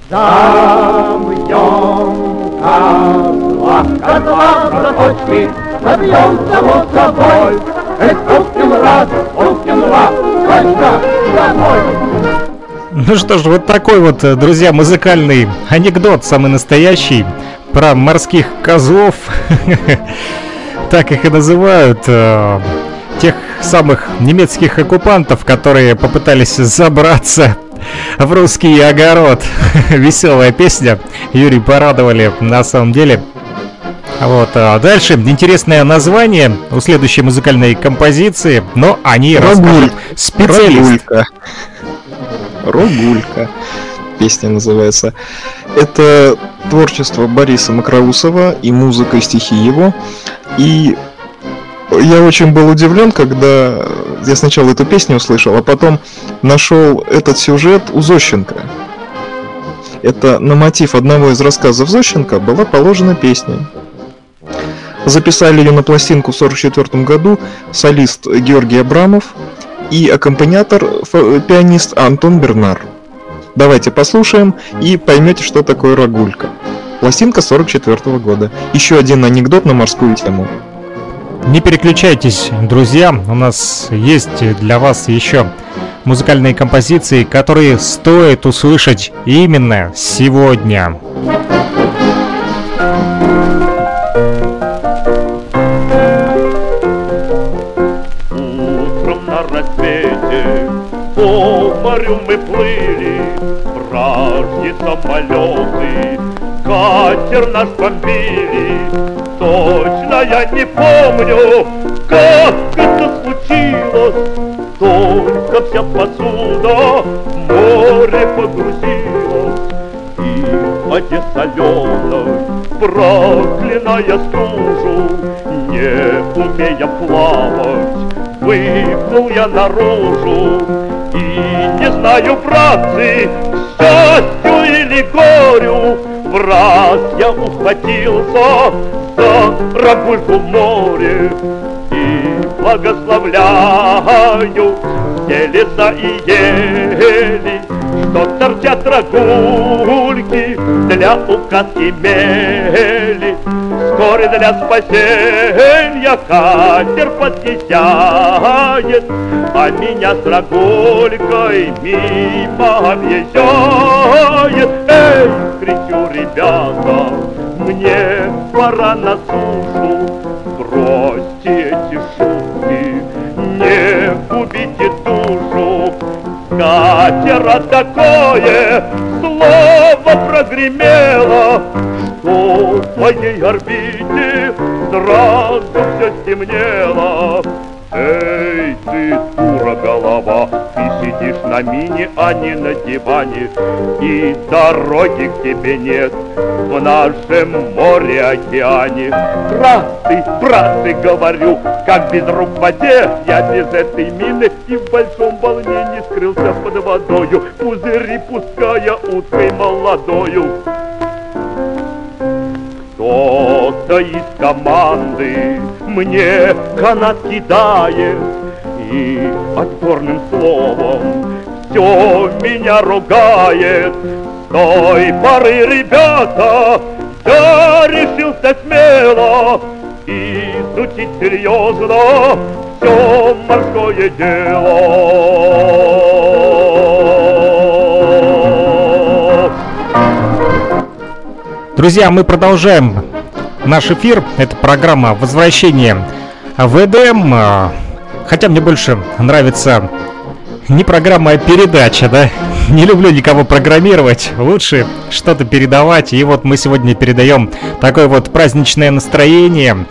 Забьем козла, козла, браточки, забьем само собой. Эх, стукнем раз, стукнем два, точка, домой. Ну что ж, вот такой вот, э, друзья, музыкальный анекдот, самый настоящий, про морских козлов. Так их и называют. э, Тех самых немецких оккупантов, которые попытались забраться в русский огород. Веселая песня. Юрий порадовали на самом деле. Вот, а дальше интересное название у следующей музыкальной композиции, но они расскажут специалист. Рогулька. Рогулька. Песня называется. Это творчество Бориса Макроусова и музыка и стихи его. И я очень был удивлен, когда я сначала эту песню услышал, а потом нашел этот сюжет у Зощенко. Это на мотив одного из рассказов Зощенко была положена песня. Записали ее на пластинку в 1944 году солист Георгий Абрамов и аккомпаниатор пианист Антон Бернар. Давайте послушаем и поймете, что такое рогулька. Пластинка 44 года. Еще один анекдот на морскую тему. Не переключайтесь, друзья, у нас есть для вас еще музыкальные композиции, которые стоит услышать именно сегодня. Морю мы плыли, вражьи самолеты, катер наш бомбили. Точно я не помню, как это случилось, только вся посуда в море погрузилась. И в воде соленой, проклиная стужу, не умея плавать, выплыл я наружу. И не знаю, братцы, счастью или горю, в раз я ухватился за рогульку море и благословляю все леса и ели, что торчат рогульки для указки мели. Вскоре для спасения катер подъезжает, а меня с рогулькой мимо объезжает. Эй, кричу, ребята, мне пора на сушу, бросьте эти шутки, не губите душу. Катера такое слово прогремело, что в моей орбите сразу все стемнело. Эй, ты, дура голова, ты сидишь на мине, а не на диване, И дороги к тебе нет в нашем море-океане. Браты, браты, говорю, как без рук в воде, Я без этой мины и в большом волнении скрылся под водою, Пузыри пуская уткой молодою. Кто-то из команды мне канат кидает И отборным словом все меня ругает. С той поры, ребята, я решился смело Изучить серьезно все морское дело. Друзья, мы продолжаем наш эфир. Это программа «Возвращение в Эдем». А, Хотя мне больше нравится не программа, а передача, да? Не люблю никого программировать, лучше что-то передавать. И вот мы сегодня передаем такое вот праздничное настроение.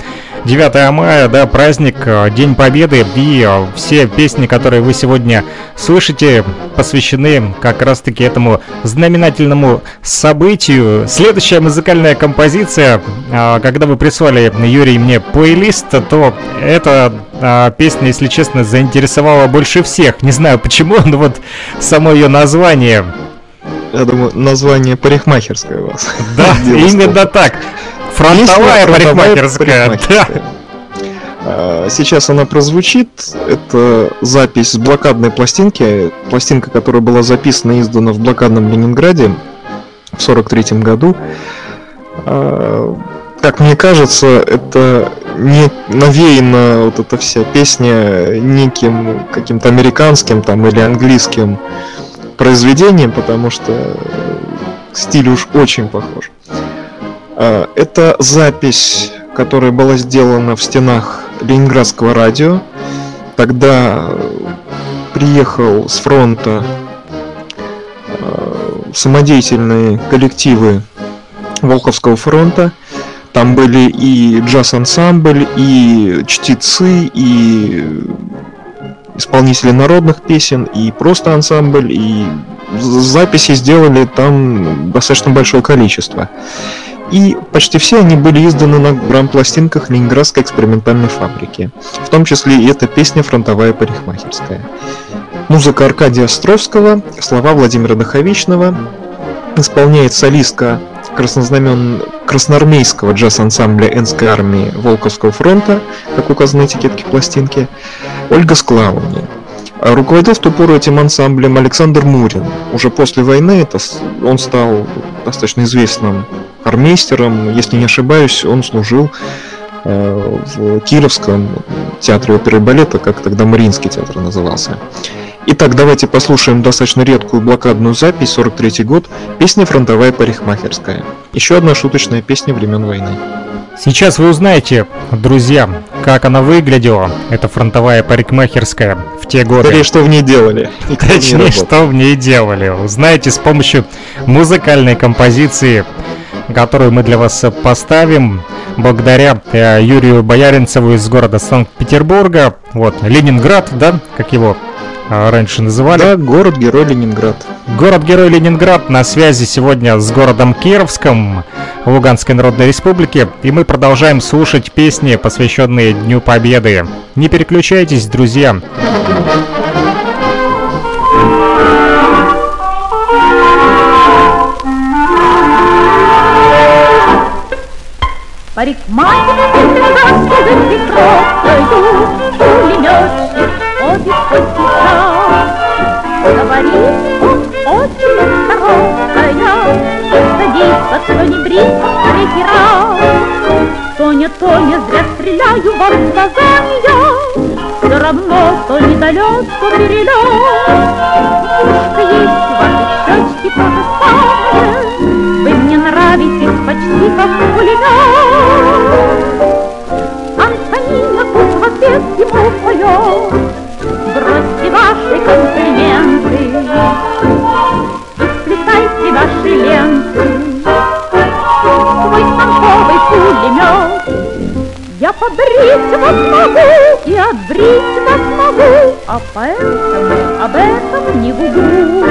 9 мая, да, праздник, э, День Победы, и э, все песни, которые вы сегодня слышите, посвящены как раз-таки этому знаменательному событию. Следующая музыкальная композиция, э, когда вы прислали, Юрий, мне плейлист, то эта песня, если честно, заинтересовала больше всех. Не знаю почему, но вот само ее название. Я думаю, название парикмахерская у вас. Да, именно так. Фронтовая парикмахерская. Да. А, Сейчас она прозвучит. Это запись с блокадной пластинки. Пластинка, которая была записана и издана в блокадном Ленинграде в 43 году. А, Как мне кажется, это не навеяна вот эта вся песня неким каким-то американским там или английским произведением, потому что стиль уж очень похож. А, Это запись, которая была сделана в стенах Ленинградского радио. Тогда э, приехал с фронта э, самодеятельные коллективы Волховского фронта. Там были и джаз-ансамбль, и чтецы, и исполнители народных песен, и просто ансамбль, и записи сделали там достаточно большое количество. И почти все они были изданы на грамм-пластинках Ленинградской экспериментальной фабрики. В том числе и эта песня «Фронтовая парикмахерская». Музыка Аркадия Островского, слова Владимира Даховичного, исполняет солистка краснознамен... красноармейского джаз-ансамбля Энской армии Волковского фронта, как указано на этикетке пластинки, Ольга Склауни. Руководил в ту пору этим ансамблем Александр Мурин. Уже после войны это он стал достаточно известным армейстером. Если не ошибаюсь, он служил э, в Кировском театре оперы и балета, как тогда Мариинский театр назывался. Итак, давайте послушаем достаточно редкую блокадную запись, 43 год, песня «Фронтовая парикмахерская». Еще одна шуточная песня времен войны. Сейчас вы узнаете, друзья, как она выглядела, эта фронтовая парикмахерская в те годы. Точнее, что в ней делали. Точнее, что в ней делали. Узнаете с помощью музыкальной композиции, которую мы для вас поставим благодаря э, Юрию Бояринцеву из города Санкт-Петербурга. Вот, Ленинград, да, как его раньше называли. Да, город-герой Ленинград. Город-герой Ленинград на связи сегодня с городом Кировском Луганской Народной Республики. И мы продолжаем слушать песни, посвященные Дню Победы. Не переключайтесь, друзья. Парикмахер за прекрасною, обе сейчас. Говорит он очень осторожная, садится, кто не брит, третий раз. Тоня, Тоня, зря стреляю вам в глаза я, все равно то недалек, то перелет. Ушко есть ваши щечки то же самое, вы мне нравитесь почти как пулемет. Ваши комплименты сплетайте ваши ленты. Свой станковый пулемет я побрить вас могу и отбрить вас могу, а поэтому об этом не гугу.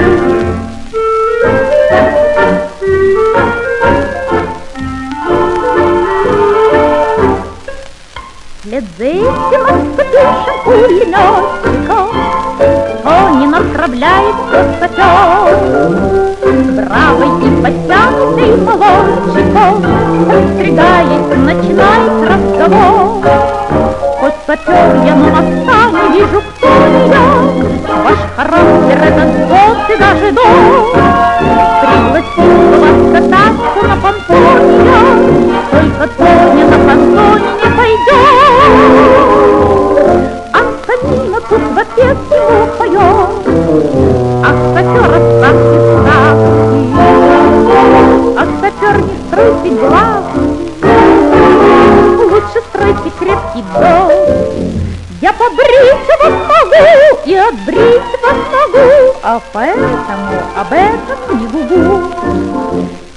Вслед за этим отступившим пулеметчиком кто сапер Бравый и подтянутый молодчиком Подстригаясь, начинает разговор. Хоть сапер я, но отца не вижу, кто я. Ваш характер этот год и даже дом. Пригласил вас кататься на понтоне я Только Тоня на понтоне не пойдет Антонина тут в ответ ему Ах, сапер, оставьте сказки Ах, сапер, не стройте глазки Лучше стройте крепкий дом. Я побрить вас могу и отбрить вас могу, а поэтому об этом не гугу.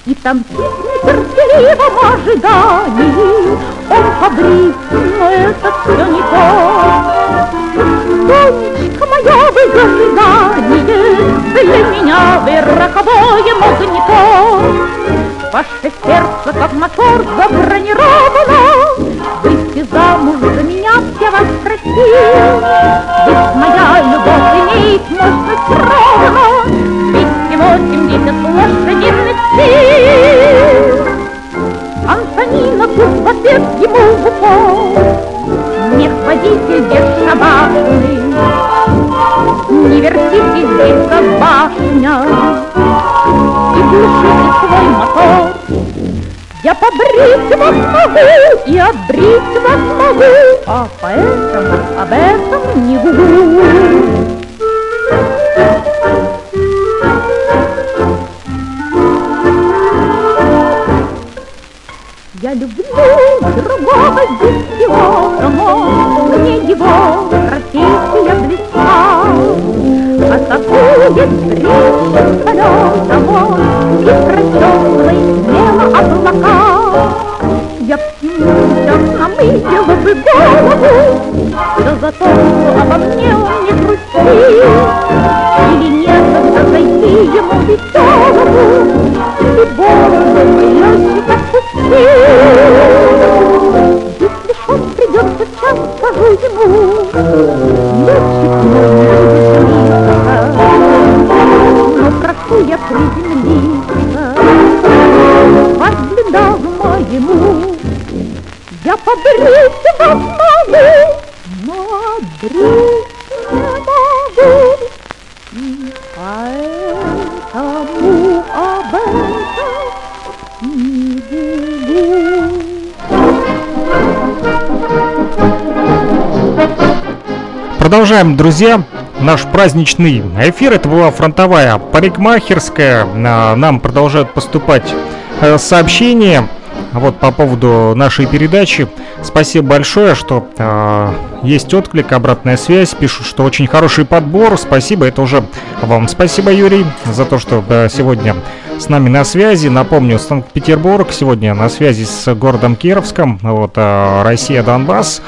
И там в нетерпеливом ожидании для меня вы роковое магнитон. Ваше сердце, как мотор, забронировано, Выйти замуж за меня все вас просил. Ведь моя любовь имеет мощность ровно 280 лошадиных сил. Антонина ответ ему в Не ходите бесшабашный, Не вертите здесь, как башня, И глушите свой мотор. Я побрить вас могу и отбрить вас могу, А поэтому об этом не гугу. Я люблю другого десятиота, мне его Атакует встречу полетом и прочесывает смело облака. Я птица намылила бы голову, да за то, что обо мне он не грустил. Или некогда зайти ему веселому, и бороду летчик отпустил. Если ж он придет сейчас, скажу ему, вас блиндаж моему. Я побрить вас могу, но отбрить не могу. И поэтому об этом не гугу. продолжаем, друзья, наш праздничный эфир. Это была фронтовая парикмахерская. Нам продолжают поступать э, сообщения вот по поводу нашей передачи. Спасибо большое, что э, есть отклик, обратная связь. Пишут, что очень хороший подбор. Спасибо, это уже вам. Спасибо, Юрий, за то, что э, сегодня с нами на связи. Напомню, Санкт-Петербург сегодня на связи с городом Кировском. Вот э, Россия, Донбасс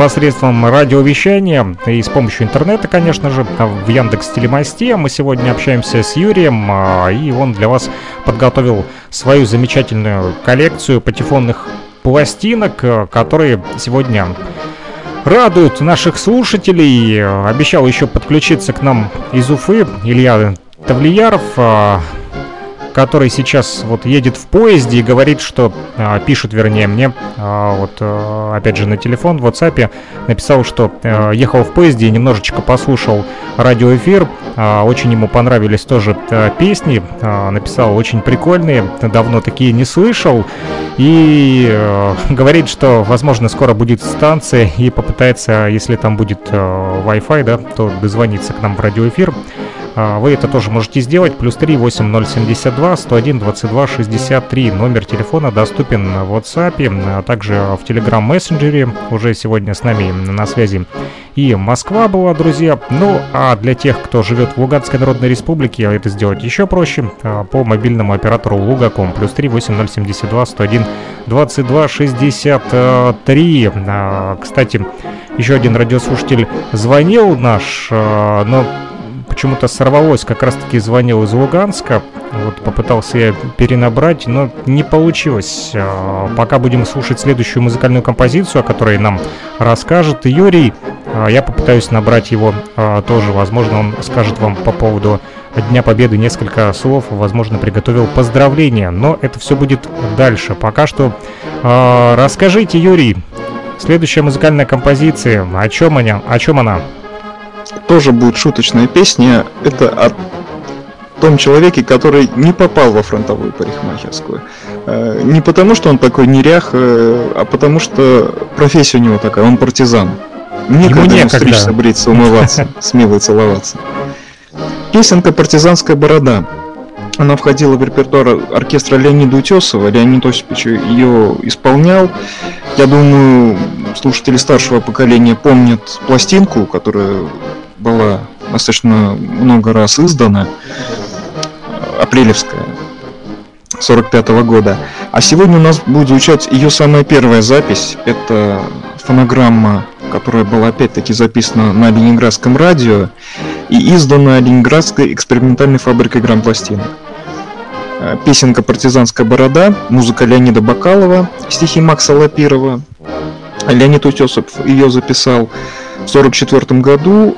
посредством радиовещания и с помощью интернета, конечно же, в Яндекс Телемосте. Мы сегодня общаемся с Юрием, а, и он для вас подготовил свою замечательную коллекцию патефонных пластинок, э, которые сегодня радуют наших слушателей. Обещал еще подключиться к нам из Уфы Илья Тавлияров, а, который сейчас вот едет в поезде и говорит, что а, пишет, вернее, мне, а, вот а, опять же на телефон в WhatsApp написал, что а, ехал в поезде и немножечко послушал радиоэфир, а, очень ему понравились тоже а, песни, а, написал очень прикольные, давно такие не слышал. И а, говорит, что возможно скоро будет станция и попытается, если там будет а, Wi-Fi, да, то дозвониться к нам в радиоэфир. А, вы это тоже можете сделать. Плюс 3 8072 101 22 63. Номер телефона доступен в WhatsApp, а также в Telegram мессенджере. Уже сегодня с нами на связи и Москва была, друзья. Ну, а для тех, кто живет в Луганской Народной Республике, это сделать еще проще. А, по мобильному оператору Лугаком. Плюс 3 8072 101 22 63. Кстати, еще один радиослушатель звонил наш, но почему-то сорвалось, как раз таки звонил из Луганска, вот попытался я перенабрать, но не получилось. А, пока будем слушать следующую музыкальную композицию, о которой нам расскажет Юрий, а, я попытаюсь набрать его а, тоже, возможно, он скажет вам по поводу Дня Победы несколько слов, возможно, приготовил поздравления, но это все будет дальше. Пока что расскажите, Юрий, следующая музыкальная композиция, о чем она? О чем она? Тоже будет шуточная песня. Это о том человеке, который не попал во фронтовую парикмахерскую. Э, не потому, что он такой нерях, э, а потому, что профессия у него такая, он партизан. Некогда ему, ему стричься, бриться, умываться, с милой целоваться. Песенка «Партизанская борода». Она входила в репертуар оркестра Леонида Утесова. Леонид Осипович ее исполнял. Я думаю, слушатели старшего поколения помнят пластинку, которая была достаточно много раз издана, апрелевская, 45 -го года. А сегодня у нас будет звучать ее самая первая запись. Это фонограмма, которая была опять-таки записана на Ленинградском радио и издана Ленинградской экспериментальной фабрикой грампластинок. Э, песенка «Партизанская борода», музыка Леонида Бакалова, стихи Макса Лапирова. Леонид Утесов ее записал в 1944 году.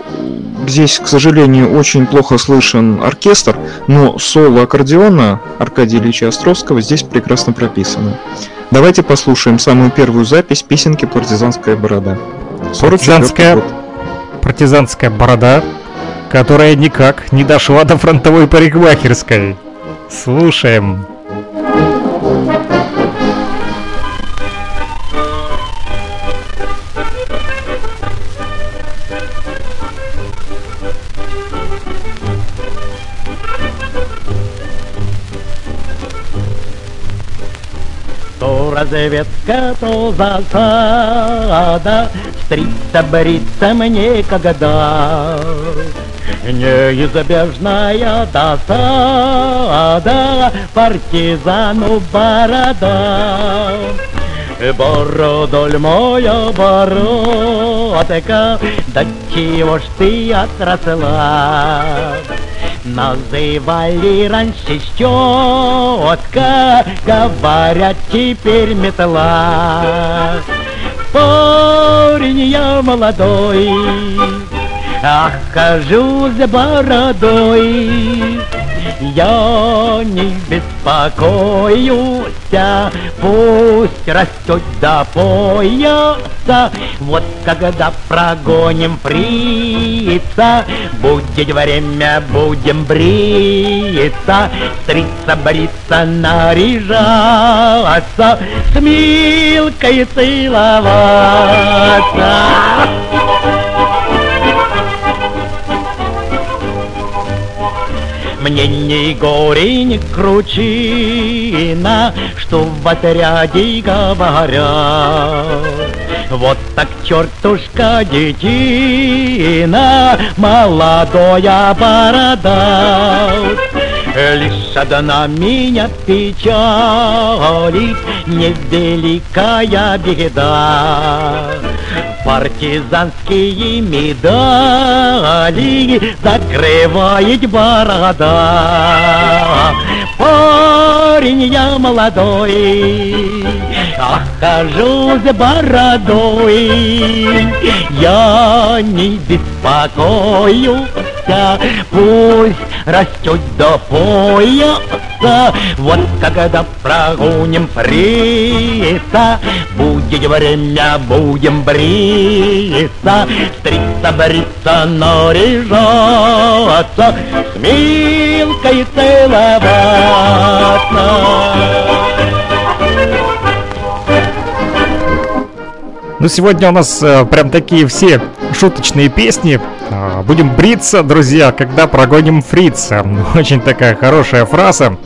Здесь, к сожалению, очень плохо слышен оркестр, но соло аккордеона Аркадия Ильича Островского здесь прекрасно прописано. Давайте послушаем самую первую запись песенки «Партизанская борода». Партизанская, год. партизанская борода, которая никак не дошла до фронтовой парикмахерской. Слушаем. Разведка, то засада, Стриться, бриться мне когда. Неизбежная досада партизану борода. Бородоль моя бородка, да чего ж ты отросла? Называли раньше щетка, говорят теперь метла. Парень я молодой, Ах, хожу с бородой, я не беспокоюсь, пусть растет до пояса. Вот когда прогоним фрица, будет время, будем бриться, стрица, бриться, наряжаться, с Милкой целоваться. Мне ни горе, ни кручина, что в отряде говорят. Вот так чертушка детина, молодая борода. Лишь одна меня печалит, невеликая беда. Партизанские медали закрывает борода. Парень я молодой, а хожу с бородой. Я не беспокоюсь, пусть растет до пояса. Вот когда прогоним фрица, будет время, будем бриться, стриться, бриться, наряжаться, с милкой целоваться. Ну, сегодня у нас э, прям такие все шуточные песни. Э, будем бриться, друзья, когда прогоним фрица. Очень такая хорошая фраза.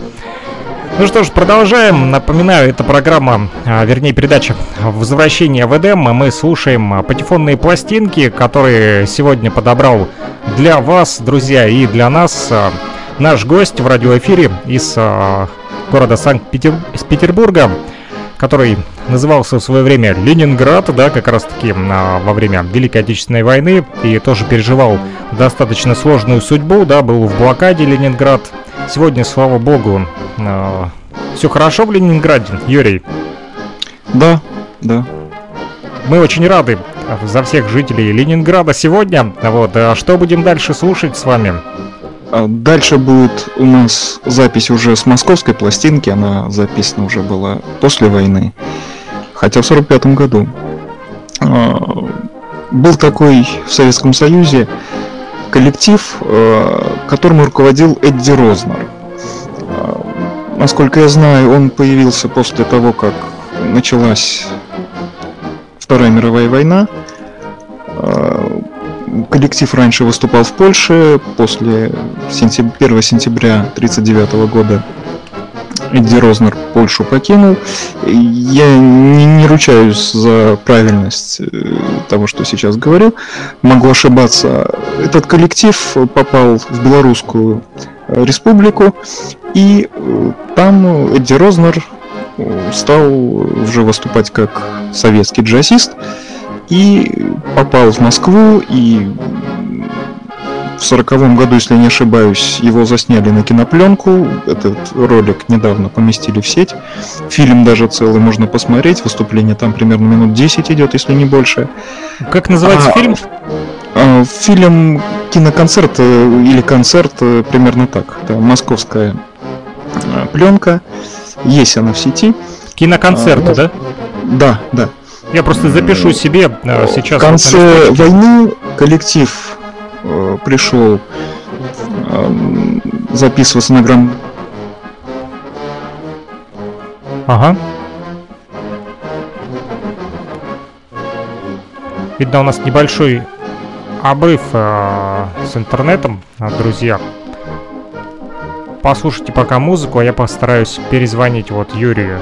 Ну что ж, продолжаем. Напоминаю, это программа, а, вернее передача «Возвращение в Эдем». Мы слушаем а, патефонные пластинки, которые сегодня подобрал для вас, друзья, и для нас а, наш гость в радиоэфире из а, города Санкт-Петербурга, который назывался в свое время Ленинград, да, как раз таки а, во время Великой Отечественной войны, и тоже переживал достаточно сложную судьбу, да, был в блокаде Ленинград. Сегодня, слава богу, а, все хорошо в Ленинграде, Юрий. Да, да. Мы очень рады за всех жителей Ленинграда сегодня. Вот, а что будем дальше слушать с вами? А Дальше будет у нас запись уже с московской пластинки, она записана уже была после войны, хотя в 45 году. А, Был такой в Советском Союзе коллектив, э, которым руководил Эдди Рознер. А, Насколько я знаю, он появился после того, как началась Вторая мировая война. Коллектив раньше выступал в Польше, после сентяб- 1 сентября 1939 года Эдди Рознер Польшу покинул. Я не, не ручаюсь за правильность э, того, что сейчас говорю. Могу ошибаться. Этот коллектив попал в Белорусскую э, республику, и э, там Эдди Рознер стал уже выступать как советский джазист и попал в Москву и в сороковом году, если не ошибаюсь, его засняли на кинопленку. Этот ролик недавно поместили в сеть. Фильм даже целый можно посмотреть. Выступление там примерно минут 10 идет, если не больше. Как называется А, фильм? А, Фильм киноконцерт или концерт примерно так. Это московская э, пленка. Есть она в сети. Киноконцерты, а, да? Да, да. Я просто запишу себе э, сейчас. В конце войны коллектив э, пришел э, записываться на грамм. Ага. Видно, у нас небольшой обрыв э, с интернетом, э, друзья. Послушайте пока музыку, а я постараюсь перезвонить вот Юрию.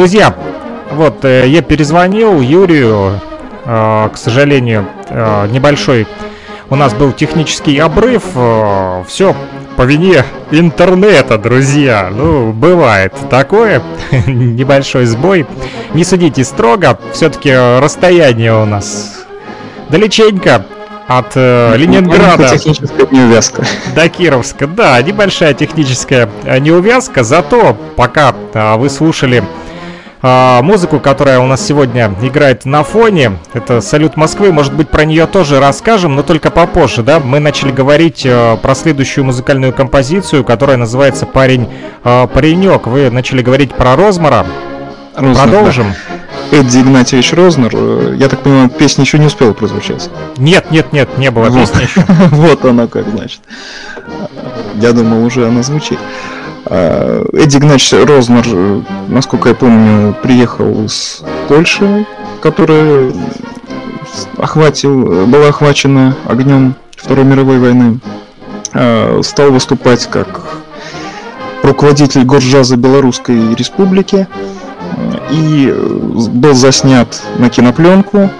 Друзья, вот э, я перезвонил Юрию, э, к сожалению, э, небольшой у нас был технический обрыв, э, все по вине интернета, друзья. Ну, бывает такое, небольшой сбой. Не судите строго, все-таки расстояние у нас далеченько от э, Ленинграда Техническая неувязка. до Кировска. Да, небольшая техническая э, неувязка, зато пока а, вы слушали а, музыку, которая у нас сегодня играет на фоне, это «Салют Москвы», может быть, про нее тоже расскажем, но только попозже, да? Мы начали говорить э, про следующую музыкальную композицию, которая называется «Парень, э, паренек». Вы начали говорить про Розмара. Рознер, Продолжим. да. Эдди Игнатьевич Рознер, э, я так понимаю, песня еще не успела прозвучать. Нет, нет, нет, не было Вот. песни еще. Вот она как, значит. Я думал, уже она звучит. А, Эдди Игнатьевич Рознер, насколько я помню, приехал из Польши, которая охватил, была охвачена огнем Второй мировой войны. А, Стал выступать как руководитель горджаза Белорусской Республики и э, был заснят на кинопленку.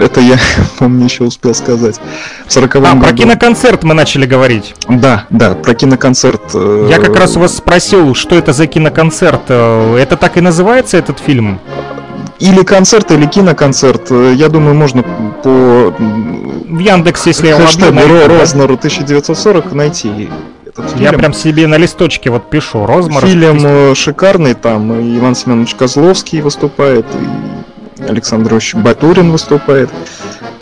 Это я, помню, еще успел сказать. В 40 А, году. про киноконцерт мы начали говорить. Да, да, про киноконцерт. э, Я как раз у вас спросил, что это за киноконцерт. Э, Это так и называется этот фильм? Или концерт, или киноконцерт. Э, Я думаю, можно по В Яндексе, если я хэштегу найду? Рознеру 1940 найти этот Я фильм. прям себе на листочке вот пишу. Розмар. Фильм э, шикарный, там Иван Семенович Козловский выступает, и Александр Ильич Батурин выступает.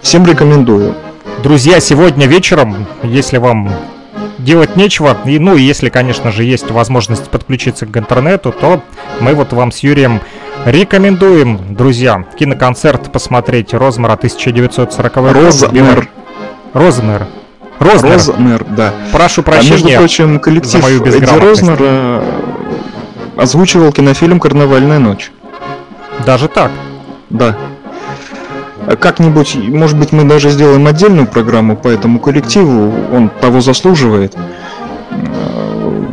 Всем рекомендую. Друзья, сегодня вечером, если вам делать нечего, и, ну и если, конечно же, есть возможность подключиться к интернету, то мы вот вам с Юрием рекомендуем, друзья, киноконцерт посмотреть Розмара 1940 год. Рознер. Рознер. Рознер. Рознер, да. Прошу А между прощения. прочим, коллектив мою Эдди. Рознер озвучивал кинофильм «Карнавальная ночь». Даже так. Да. А Как-нибудь, может быть, мы даже сделаем отдельную программу по этому коллективу, он того заслуживает. Э,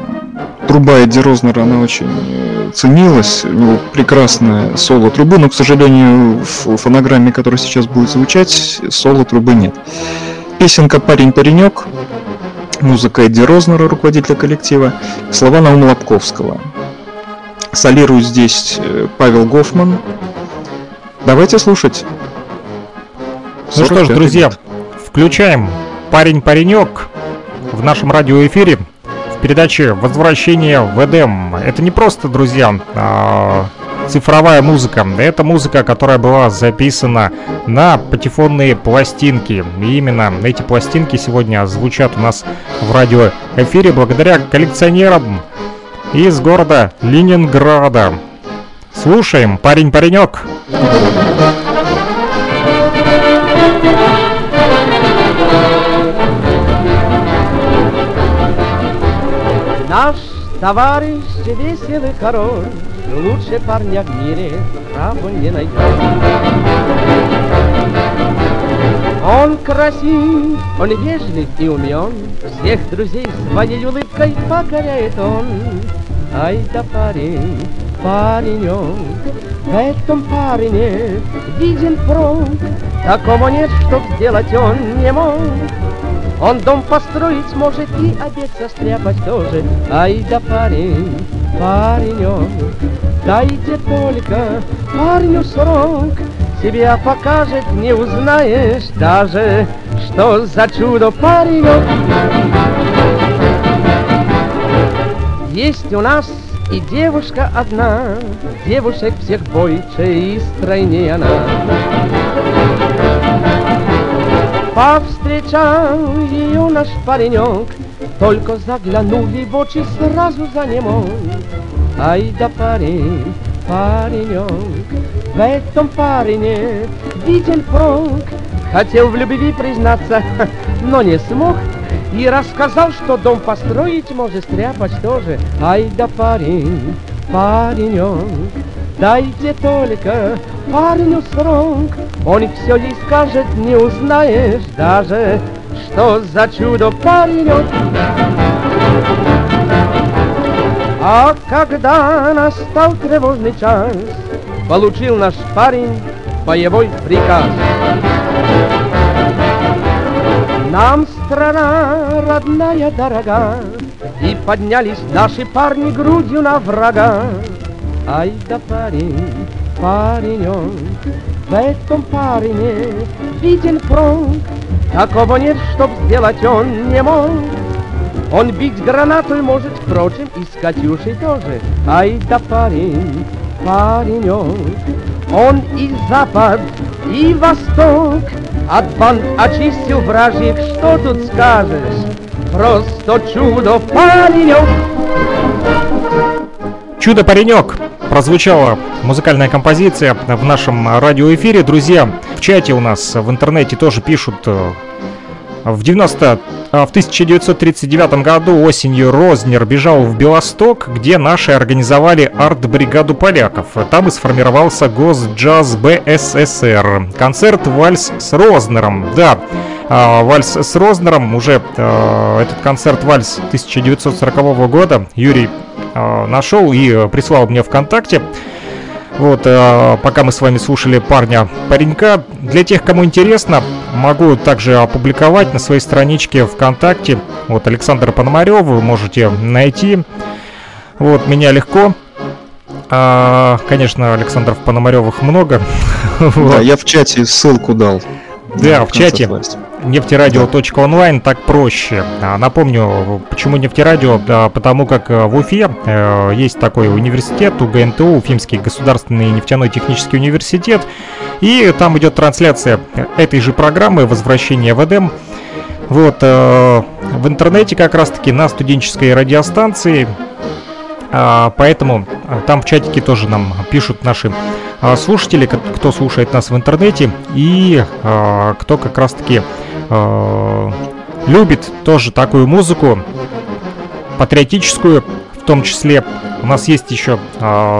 Труба Эдди Рознера, она очень ценилась, у него прекрасная соло трубы, но, к сожалению, в фонограмме, которая сейчас будет звучать, соло трубы нет. Песенка «Парень-паренек», музыка Эдди Рознера, руководителя коллектива, слова Наума Лобковского. Солирует здесь э, Павел Гофман, Давайте слушать. Ну что ж, 45-й друзья, год. включаем «Парень-паренек» в нашем радиоэфире в передаче «Возвращение в Эдем». Это не просто, друзья, а, цифровая музыка. Это музыка, которая была записана на патефонные пластинки. И именно эти пластинки сегодня звучат у нас в радиоэфире благодаря коллекционерам из города Ленинграда. Слушаем, парень-паренек. Наш товарищ веселый король, Лучше парня в мире право не найдет. Он красив, он вежлив и умен, Всех друзей своей улыбкой покоряет он. Ай да парень, паренек, в этом парне виден прок, Такому нет, чтоб сделать он не мог. Он дом построить может и обед состряпать тоже. Ай да парень, паренек, дайте только парню срок. Себя покажет, не узнаешь даже, что за чудо паренек. Есть у нас и девушка одна, девушек всех бойче и стройнее она. Повстречал ее наш паренек, Только заглянули в очи, сразу за ним Ай да парень, паренек, В этом парне виден прок. Хотел в любви признаться, но не смог, И рассказал, что дом построить может стряпать тоже. Ай да парень, паренек, Дайте только парню срок, Он все ей скажет, не узнаешь даже, Что за чудо паренек. А когда настал тревожный час, Получил наш парень боевой приказ. Нам страна родная дорога, И поднялись наши парни грудью на врага. Ай да парень, парень он, в этом парне виден пронг, Такого нет, чтоб сделать он не мог. Он бить гранатой может, впрочем, и с Катюшей тоже. Ай да парень, он, он и запад, и восток, от банд очистил вражьих, что тут скажешь? Просто чудо паренек. Чудо-паренек! Прозвучала музыкальная композиция в нашем радиоэфире. Друзья, в чате у нас в интернете тоже пишут э, в 90 а, в 1939 году осенью Рознер бежал в Белосток, где наши организовали арт-бригаду поляков. Там и сформировался Госджаз БССР. Концерт «Вальс с Рознером». Да, а, «Вальс с Рознером», уже а, этот концерт «Вальс» 1940 года Юрий нашел и прислал мне ВКонтакте. Вот, э, пока мы с вами слушали парня паренька, для тех, кому интересно, могу также опубликовать на своей страничке ВКонтакте. Вот Александр Пономарев, вы можете найти. Вот, меня легко. А, конечно, Александров Пономаревых много. Да, я в чате ссылку дал. Да, в чате нефтерадио.онлайн так проще. А, напомню, почему нефтерадио? Да, потому как э, в Уфе э, есть такой университет, УГНТУ, Уфимский государственный нефтяной технический университет, и там идет трансляция этой же программы «Возвращение в Эдем». Вот, э, в интернете как раз-таки на студенческой радиостанции, а, поэтому там в чатике тоже нам пишут наши слушатели, кто слушает нас в интернете и а, кто как раз-таки а, любит тоже такую музыку, патриотическую в том числе. У нас есть еще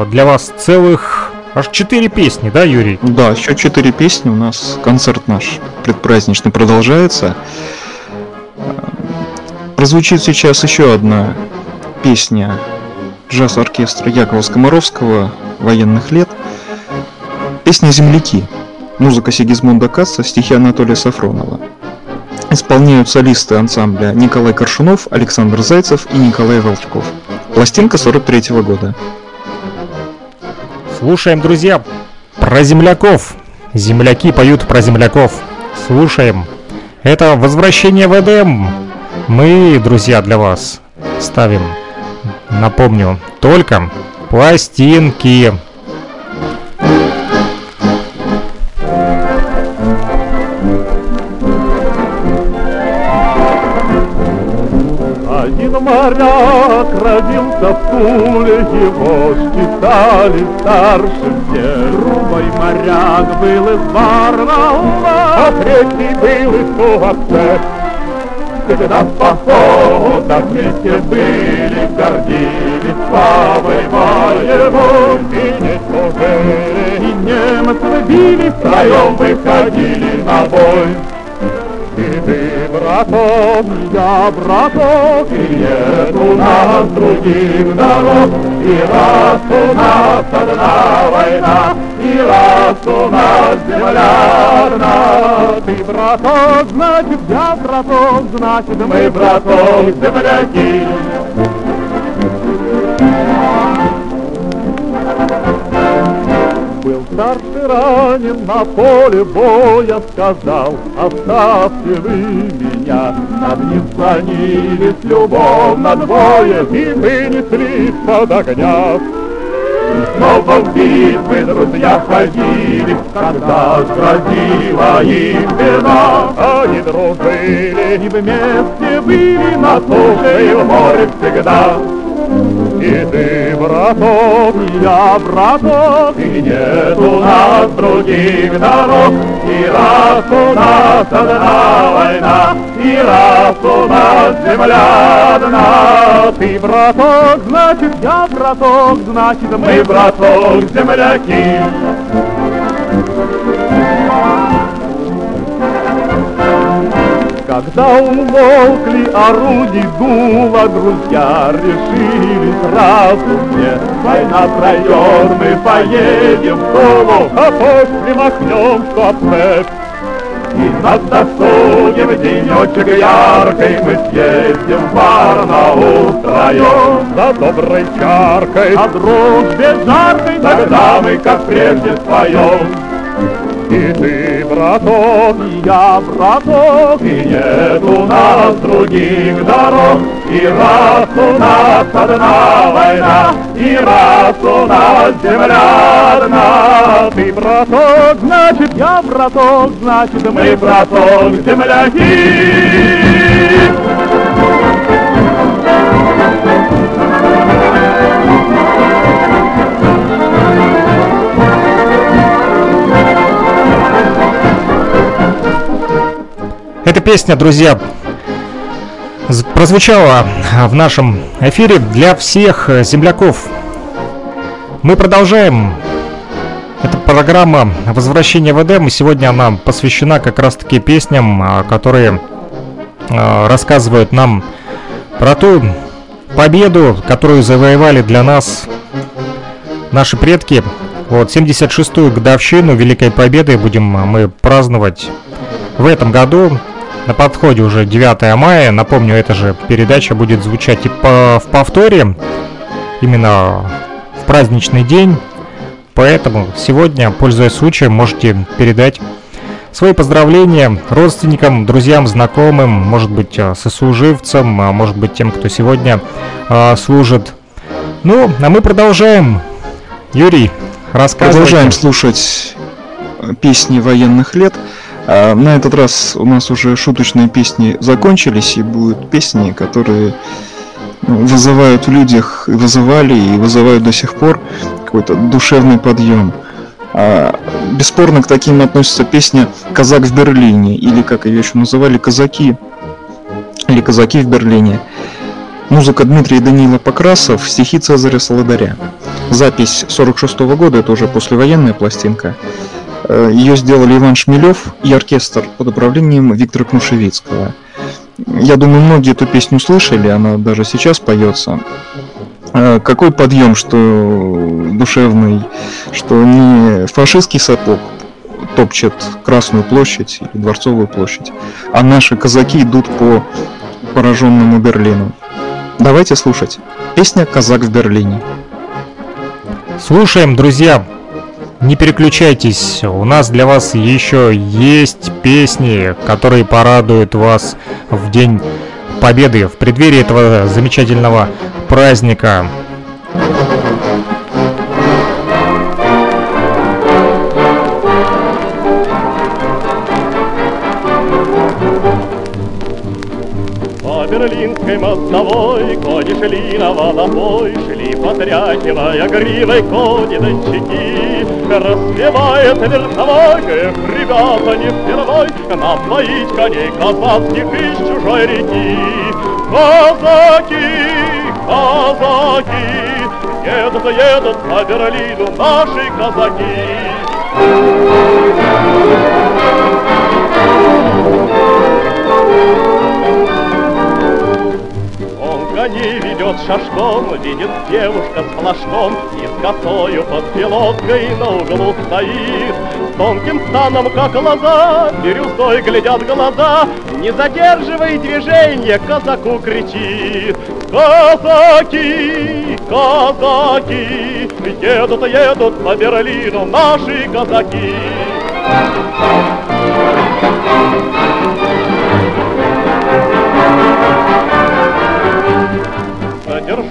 для вас целых аж четыре песни, да, Юрий? Да, еще четыре песни. У нас концерт наш предпраздничный продолжается. Прозвучит сейчас еще одна песня джаз-оркестра Якова Скоморовского военных лет – Песня «Земляки». Музыка Сигизмунда Касса, стихи Анатолия Сафронова. Исполняют солисты ансамбля Николай Коршунов, Александр Зайцев и Николай Волчков. Пластинка 43 -го года. Слушаем, друзья, про земляков. Земляки поют про земляков. Слушаем. Это возвращение в Эдем. Мы, друзья, для вас ставим, напомню, только пластинки. Моряк родился в Туле, его считали старше всех. Другой моряк был из Барнаула, а третий был из Туапсе. Когда в походах вместе были, гордились славой моего. И не служили, и немцы били, втроем выходили на бой. И ты, браток, я браток, и нет у нас других дорог. И раз у нас одна война, и раз у нас земля одна. Ты браток, значит, я браток, значит, мы браток, земляки. Был старший ранен на поле боя, сказал, оставьте вы меня. Над ним склонились любовно двое и вынесли под огня. И снова в битвы друзья ходили, когда грозила им беда. Они дружили и вместе были на суше и в море всегда. И ты, браток, я браток, и нет у нас других дорог. И раз у нас одна война, и раз у нас земля одна. Ты, браток, значит, я браток, значит, мы, браток, земляки. Когда умолкли орудий дула, друзья решили сразу мне. Война пройдет, мы поедем в Тулу, а после махнем в цепь. И на досуге в денечек яркой мы съездим в Барнаул втроем За доброй чаркой, а дружбе жаркой Тогда мы, как прежде, споем и ты, браток, я, браток, И нет у нас других дорог. И раз у нас одна война, И раз у нас земля одна. Ты, браток, значит, я, браток, Значит, мы, браток, земляки. Эта песня, друзья, прозвучала в нашем эфире для всех земляков. Мы продолжаем. Это программа «Возвращение в Эдем», и сегодня она посвящена как раз-таки песням, а, которые а, рассказывают нам про ту победу, которую завоевали для нас наши предки. Вот 76-ю годовщину Великой Победы будем мы праздновать в этом году. На подходе уже 9 мая. Напомню, эта же передача будет звучать и по, в повторе. Именно в праздничный день. Поэтому сегодня, пользуясь случаем, можете передать свои поздравления родственникам, друзьям, знакомым, может быть, э, сослуживцам, а может быть, тем, кто сегодня э, служит. Ну, а мы продолжаем. Юрий, рассказывайте. Продолжаем слушать э, песни военных лет. А на этот раз у нас уже шуточные песни закончились, и будут песни, которые ну, вызывают в людях, и вызывали, и вызывают до сих пор какой-то душевный подъем. А, бесспорно к таким относится песня «Казак в Берлине», или как ее еще называли «Казаки», или «Казаки в Берлине». Музыка Дмитрия Данила Покрасов, стихи Цезаря Солодаря. Запись 46 -го года, это уже послевоенная пластинка. Э, Ее сделали Иван Шмелев и оркестр под управлением Виктора Кнушевицкого. Я думаю, многие эту песню слышали, она даже сейчас поется. Э, какой подъем, что душевный, что не фашистский сапог топчет Красную площадь или Дворцовую площадь, а наши казаки идут по пораженному Берлину. Давайте слушать. Песня «Казак в Берлине». Слушаем, друзья, не переключайтесь, у нас для вас еще есть песни, которые порадуют вас в День Победы, в преддверии этого замечательного праздника. Берлинской мостовой кони шли на водопой, Шли, потряхивая гривой кони дончаки. Распевает верховой, эх, ребята, не впервой Напоить коней казацких из чужой реки. Казаки, казаки, едут, едут по Берлину наши казаки. Он коней ведет шашком, видит девушка с флажком И косою под пилоткой на углу стоит. С тонким станом, как лоза, бирюзой глядят глаза, Не задерживай движение, казаку кричит. Казаки, казаки, едут, едут по Берлину наши казаки. Задержаться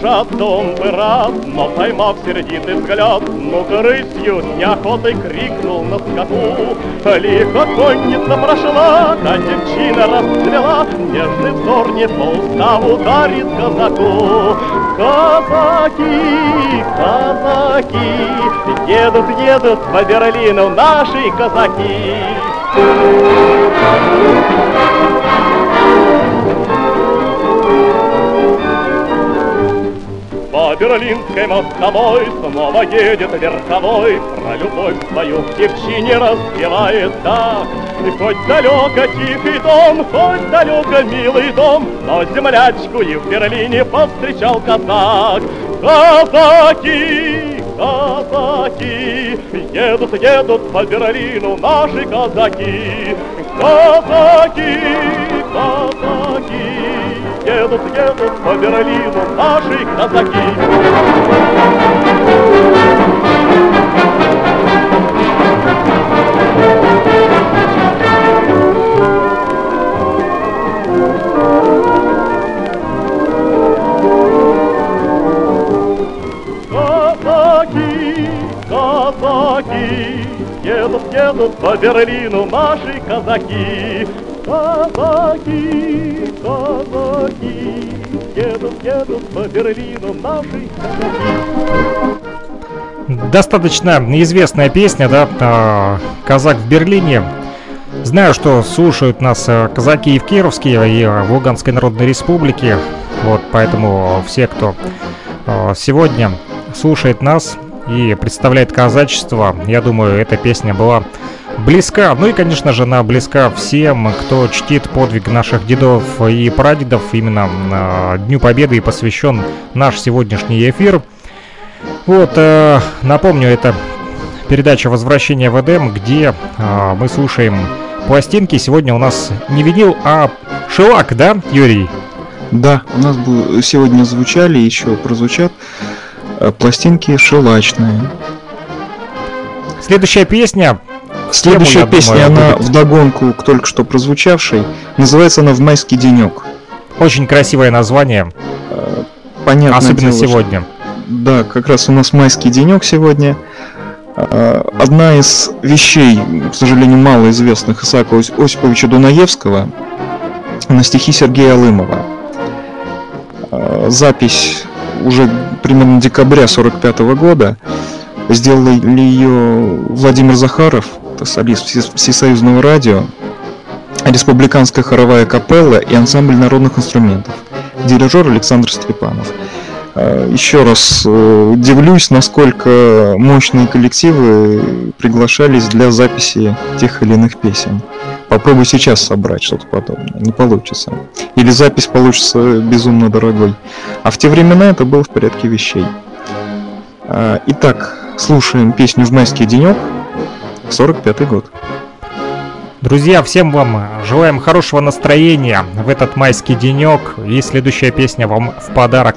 он бы рад, но поймав сердитый взгляд, Ну-ка рысью с неохотой крикнул на скоту. Лихо конница прошла, та девчина расцвела, Нежный взор не по уставу дарит казаку. Казаки, казаки, едут, едут по Берлину наши казаки. Берлинской мостовой снова едет верховой, Про любовь свою к девчине распевает так. И хоть далеко тихий дом, хоть далеко милый дом, Но землячку и в Берлине повстречал казак. Казаки, казаки, едут, едут по Берлину наши казаки. Казаки, казаки, едут, едут по Берлину наши казаки. Едут по Берлину наши казаки. Казаки, казаки, едут, едут по Берлину наши. Достаточно известная песня, да, а, «Казак в Берлине». Знаю, что слушают нас э, казаки и в Кировске, и э, в Луганской Народной Республике. Вот, поэтому все, кто сегодня слушает нас и представляет казачество, я думаю, эта песня была близка. Ну и, конечно же, она близка всем, кто чтит подвиг наших дедов и прадедов. Именно э, Дню Победы и посвящен наш сегодняшний эфир. Вот, э, напомню, это передача «Возвращение в Эдем», где э, мы слушаем пластинки. Сегодня у нас не винил, а шелак, да, Юрий? Да, у нас сегодня звучали, еще прозвучат э, пластинки шелачные. Следующая песня. Следующая я песня, думаю, она будет. вдогонку к только что прозвучавшей. Называется она «В майский денек». Очень красивое название, Понятно. особенно сегодня. Да, как раз у нас майский денек сегодня. А, Одна из вещей, к сожалению, малоизвестных Исаака Ос- Осиповича Дунаевского на стихи Сергея Алымова. А, Запись уже примерно декабря 45 года. Сделали ее Владимир Захаров, солист Все- Всесоюзного радио, Республиканская хоровая капелла и ансамбль народных инструментов. Дирижер Александр Степанов. Э, Еще раз э, удивлюсь, насколько мощные коллективы приглашались для записи тех или иных песен. Попробуй сейчас собрать что-то подобное. Не получится. Или запись получится безумно дорогой. А в те времена это было в порядке вещей. А, Итак, слушаем песню «В майский денек», 45 год. Друзья, всем вам желаем хорошего настроения в этот майский денек. И следующая песня вам в подарок.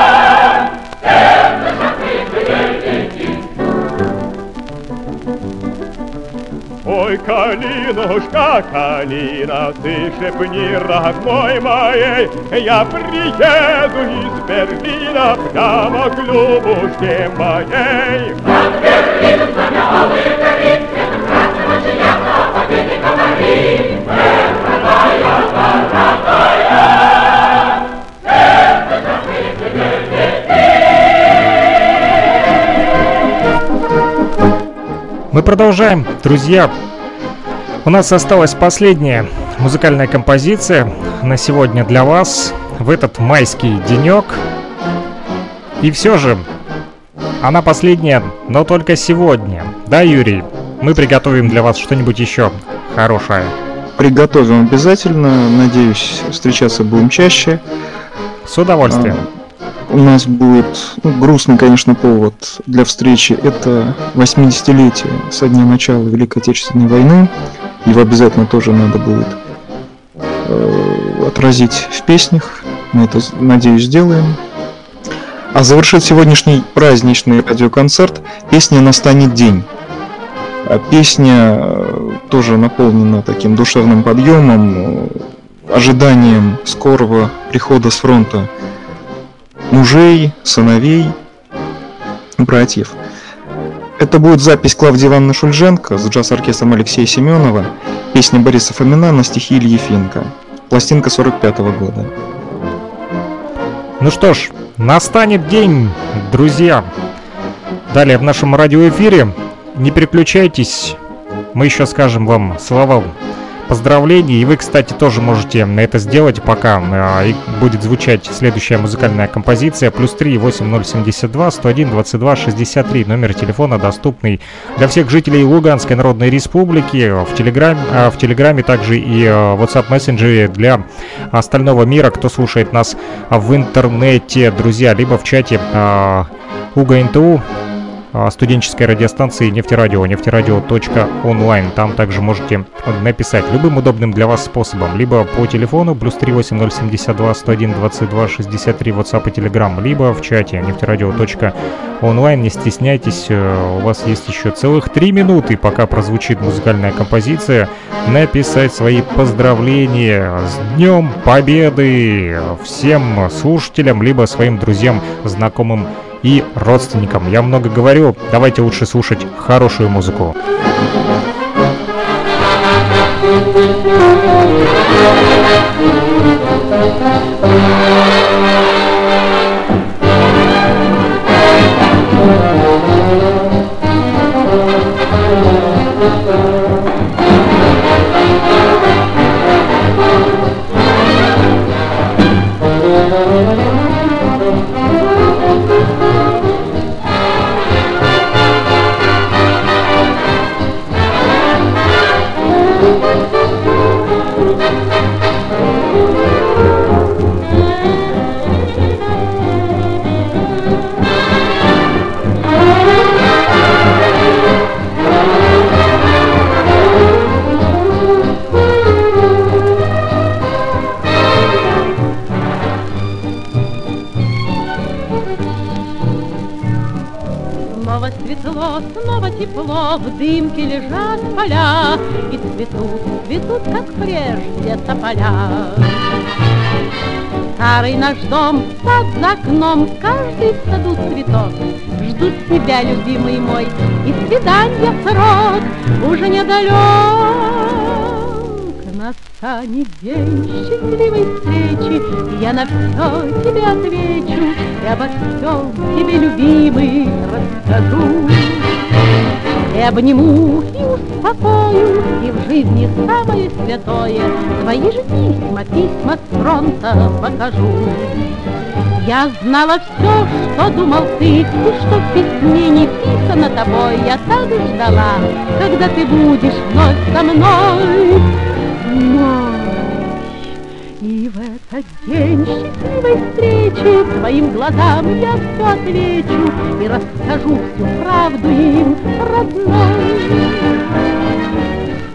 Калинушка, калина, ты шепни, родной моей, Я приеду из Берлина прямо к Любушке моей. От Берлина, знамя алые гори, Цветом красным очаятся, победе говори, Эх, родная, родная, Мы продолжаем, друзья. У нас осталась последняя музыкальная композиция на сегодня для вас в этот майский денек. И все же, она последняя, но только сегодня. Да, Юрий? Мы приготовим для вас что-нибудь еще хорошее. Приготовим обязательно. Надеюсь, встречаться будем чаще. С удовольствием. А, у нас будет ну, грустный, конечно, повод для встречи. Это 80-летие со дня начала Великой Отечественной войны. Его обязательно тоже надо будет э, отразить в песнях. Мы это, надеюсь, сделаем. А завершит сегодняшний праздничный радиоконцерт песня «Настанет день». А песня э, тоже наполнена таким душевным подъемом, э, ожиданием скорого прихода с фронта мужей, сыновей, братьев. Это будет запись Клавдии Ивановны Шульженко с джаз-оркестром Алексея Семенова, песня Бориса Фомина на стихи Ильи Финка, пластинка 45 -го года. Ну что ж, настанет день, друзья. Далее в нашем радиоэфире не переключайтесь, мы еще скажем вам слова поздравлений. И вы, кстати, тоже можете это сделать, пока э, будет звучать следующая музыкальная композиция. Плюс 3 8072 101 22 63. Номер телефона доступный для всех жителей Луганской Народной Республики. В Телеграме, э, в Телеграме также и э, WhatsApp мессенджере для остального мира, кто слушает нас в интернете, друзья, либо в чате Уга НТУ а, студенческой радиостанции нефтерадио, нефтерадио.онлайн. Там также можете написать любым удобным для вас способом, либо по телефону плюс 38072 101 22 63 WhatsApp и Telegram, либо в чате нефтерадио.онлайн. Не стесняйтесь, э, у вас есть еще целых три минуты, пока прозвучит музыкальная композиция, написать свои поздравления с Днем Победы всем слушателям, либо своим друзьям, знакомым и родственникам. Я много говорю, давайте лучше слушать хорошую музыку. Тепло, в дымке лежат поля, И цветут, цветут, как прежде тополя. Старый наш дом, сад за окном, каждый в саду цветок. Ждут тебя, любимый мой, и свидания срок уже недалек. Настанет день счастливой встречи, Я на все тебе отвечу И обо всем тебе, любимый, расскажу. И обниму, и успокою, И в жизни самое святое Твои же письма, письма с фронта покажу. Я знала все, что думал ты, И что в письме не писано тобой. Я так ждала, когда ты будешь вновь со мной. Но и день счастливой встречи Твоим глазам я все отвечу И расскажу всю правду им, родной.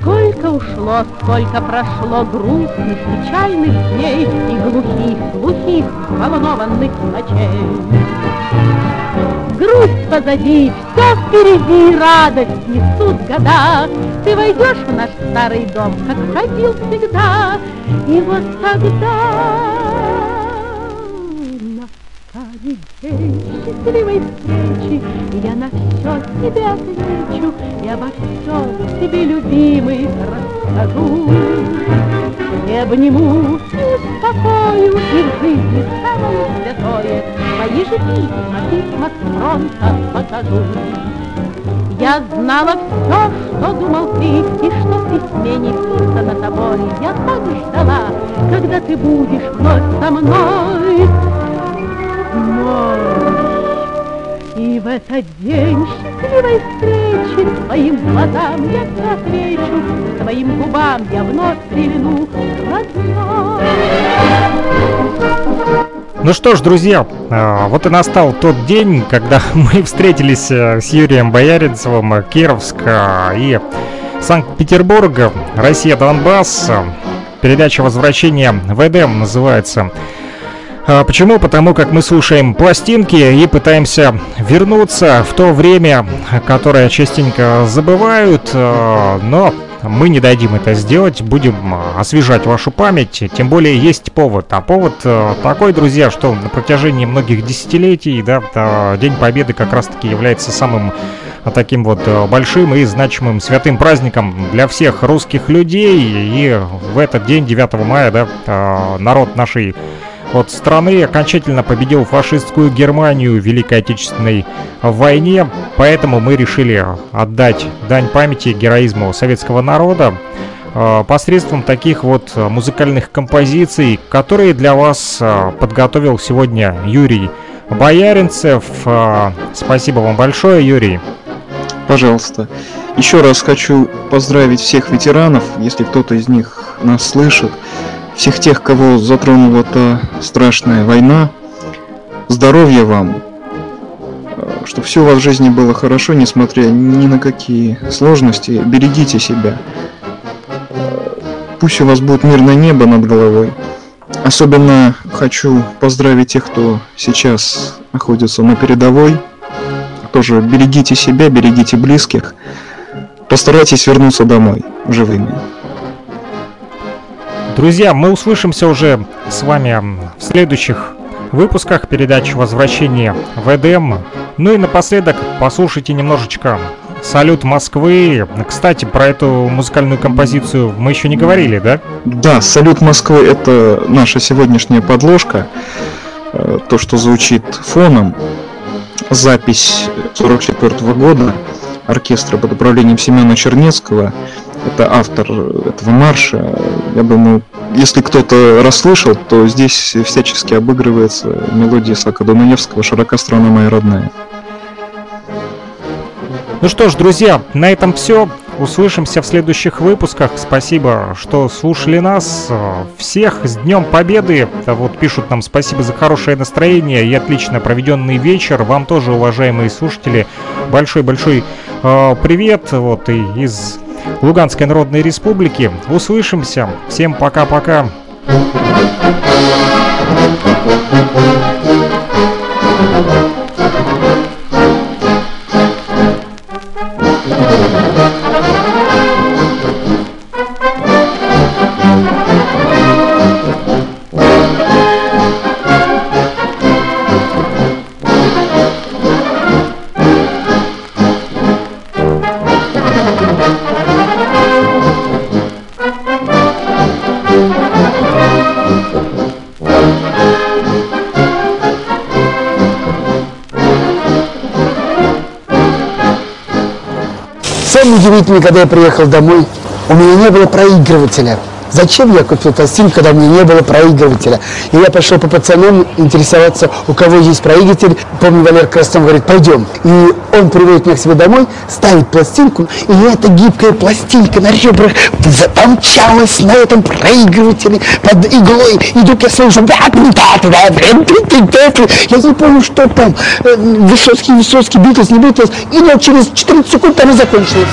Сколько ушло, сколько прошло грустных, печальных дней И глухих, глухих, волнованных ночей. Грусть позади, все впереди, радость несут года, ты войдешь в наш старый дом, как ходил всегда, и вот тогда настанет день счастливой встречи, я на все тебе отвечу, и обо всем тебе, любимый, расскажу. И обниму, и успокою, и в жизни самое святое Твои же письма, письма с фронта покажу. Я знала все, что думал ты, и что в письме не писано тобой. Я так ждала, когда ты будешь вновь со мной. Мой. И в этот день счастливой встречи Твоим глазам я все отвечу, Твоим губам я вновь прильну, родной. Ну что ж, друзья, а, вот и настал тот день, когда мы встретились э, с Юрием Бояринцевым, э, Кировск э, и Санкт-Петербург, Россия Донбасс. Передача «Возвращение в Эдем» называется. А Почему? Потому как мы слушаем пластинки и пытаемся вернуться в то время, которое частенько забывают, но мы не дадим это сделать, будем освежать вашу память, тем более есть повод. А повод э, такой, друзья, что на протяжении многих десятилетий, да, День Победы как раз-таки является самым таким вот э, большим и значимым святым праздником для всех русских людей. И в этот день, 9 мая, да, э, народ нашей от страны окончательно победил фашистскую Германию в Великой Отечественной войне, поэтому мы решили отдать дань памяти героизму советского народа э, посредством таких вот музыкальных композиций, которые для вас э, подготовил сегодня Юрий Бояринцев. Э, спасибо вам большое, Юрий. Пожалуйста. Еще раз хочу поздравить всех ветеранов, если кто-то из них нас слышит всех тех, кого затронула та страшная война. Здоровья вам, э, чтобы все у вас в жизни было хорошо, несмотря ни на какие сложности. Берегите себя. Э, пусть у вас будет мирное небо над головой. Особенно хочу поздравить тех, кто сейчас находится на передовой. Тоже берегите себя, берегите близких. Постарайтесь вернуться домой живыми. Друзья, мы услышимся уже с вами в следующих выпусках передач «Возвращение в Эдем». Ну и напоследок послушайте немножечко «Салют Москвы». Кстати, про эту музыкальную композицию мы еще не говорили, да? Да, «Салют Москвы» — это наша сегодняшняя подложка. Э, то, что звучит фоном. Запись 44 года оркестра под управлением Семена Чернецкого — это автор этого марша. Я думаю, если кто-то расслышал, то здесь всячески обыгрывается мелодия Сака Дунаевского «Широка страна моя родная». Ну что ж, друзья, на этом все. Услышимся в следующих выпусках. Спасибо, что слушали нас. Всех с Днем Победы. Вот пишут нам спасибо за хорошее настроение и отлично проведенный вечер. Вам тоже, уважаемые слушатели, большой-большой э, привет. Вот и из Луганской Народной Республики. Услышимся. Всем пока-пока. Самое удивительное, когда я приехал домой, у меня не было проигрывателя. Зачем я купил пластинку, когда у меня не было проигрывателя? И я пошел по пацанам интересоваться, у кого есть проигрыватель. Помню, Валер Крастон говорит, пойдем. И он приводит меня к себе домой, ставит пластинку, и эта гибкая пластинка на ребрах помчалась на этом проигрывателе под иглой. И вдруг я слышу, я не помню, что там, Высоцкий, Высоцкий, Битлз, не Битлз, и вот через 14 секунд там и закончилось.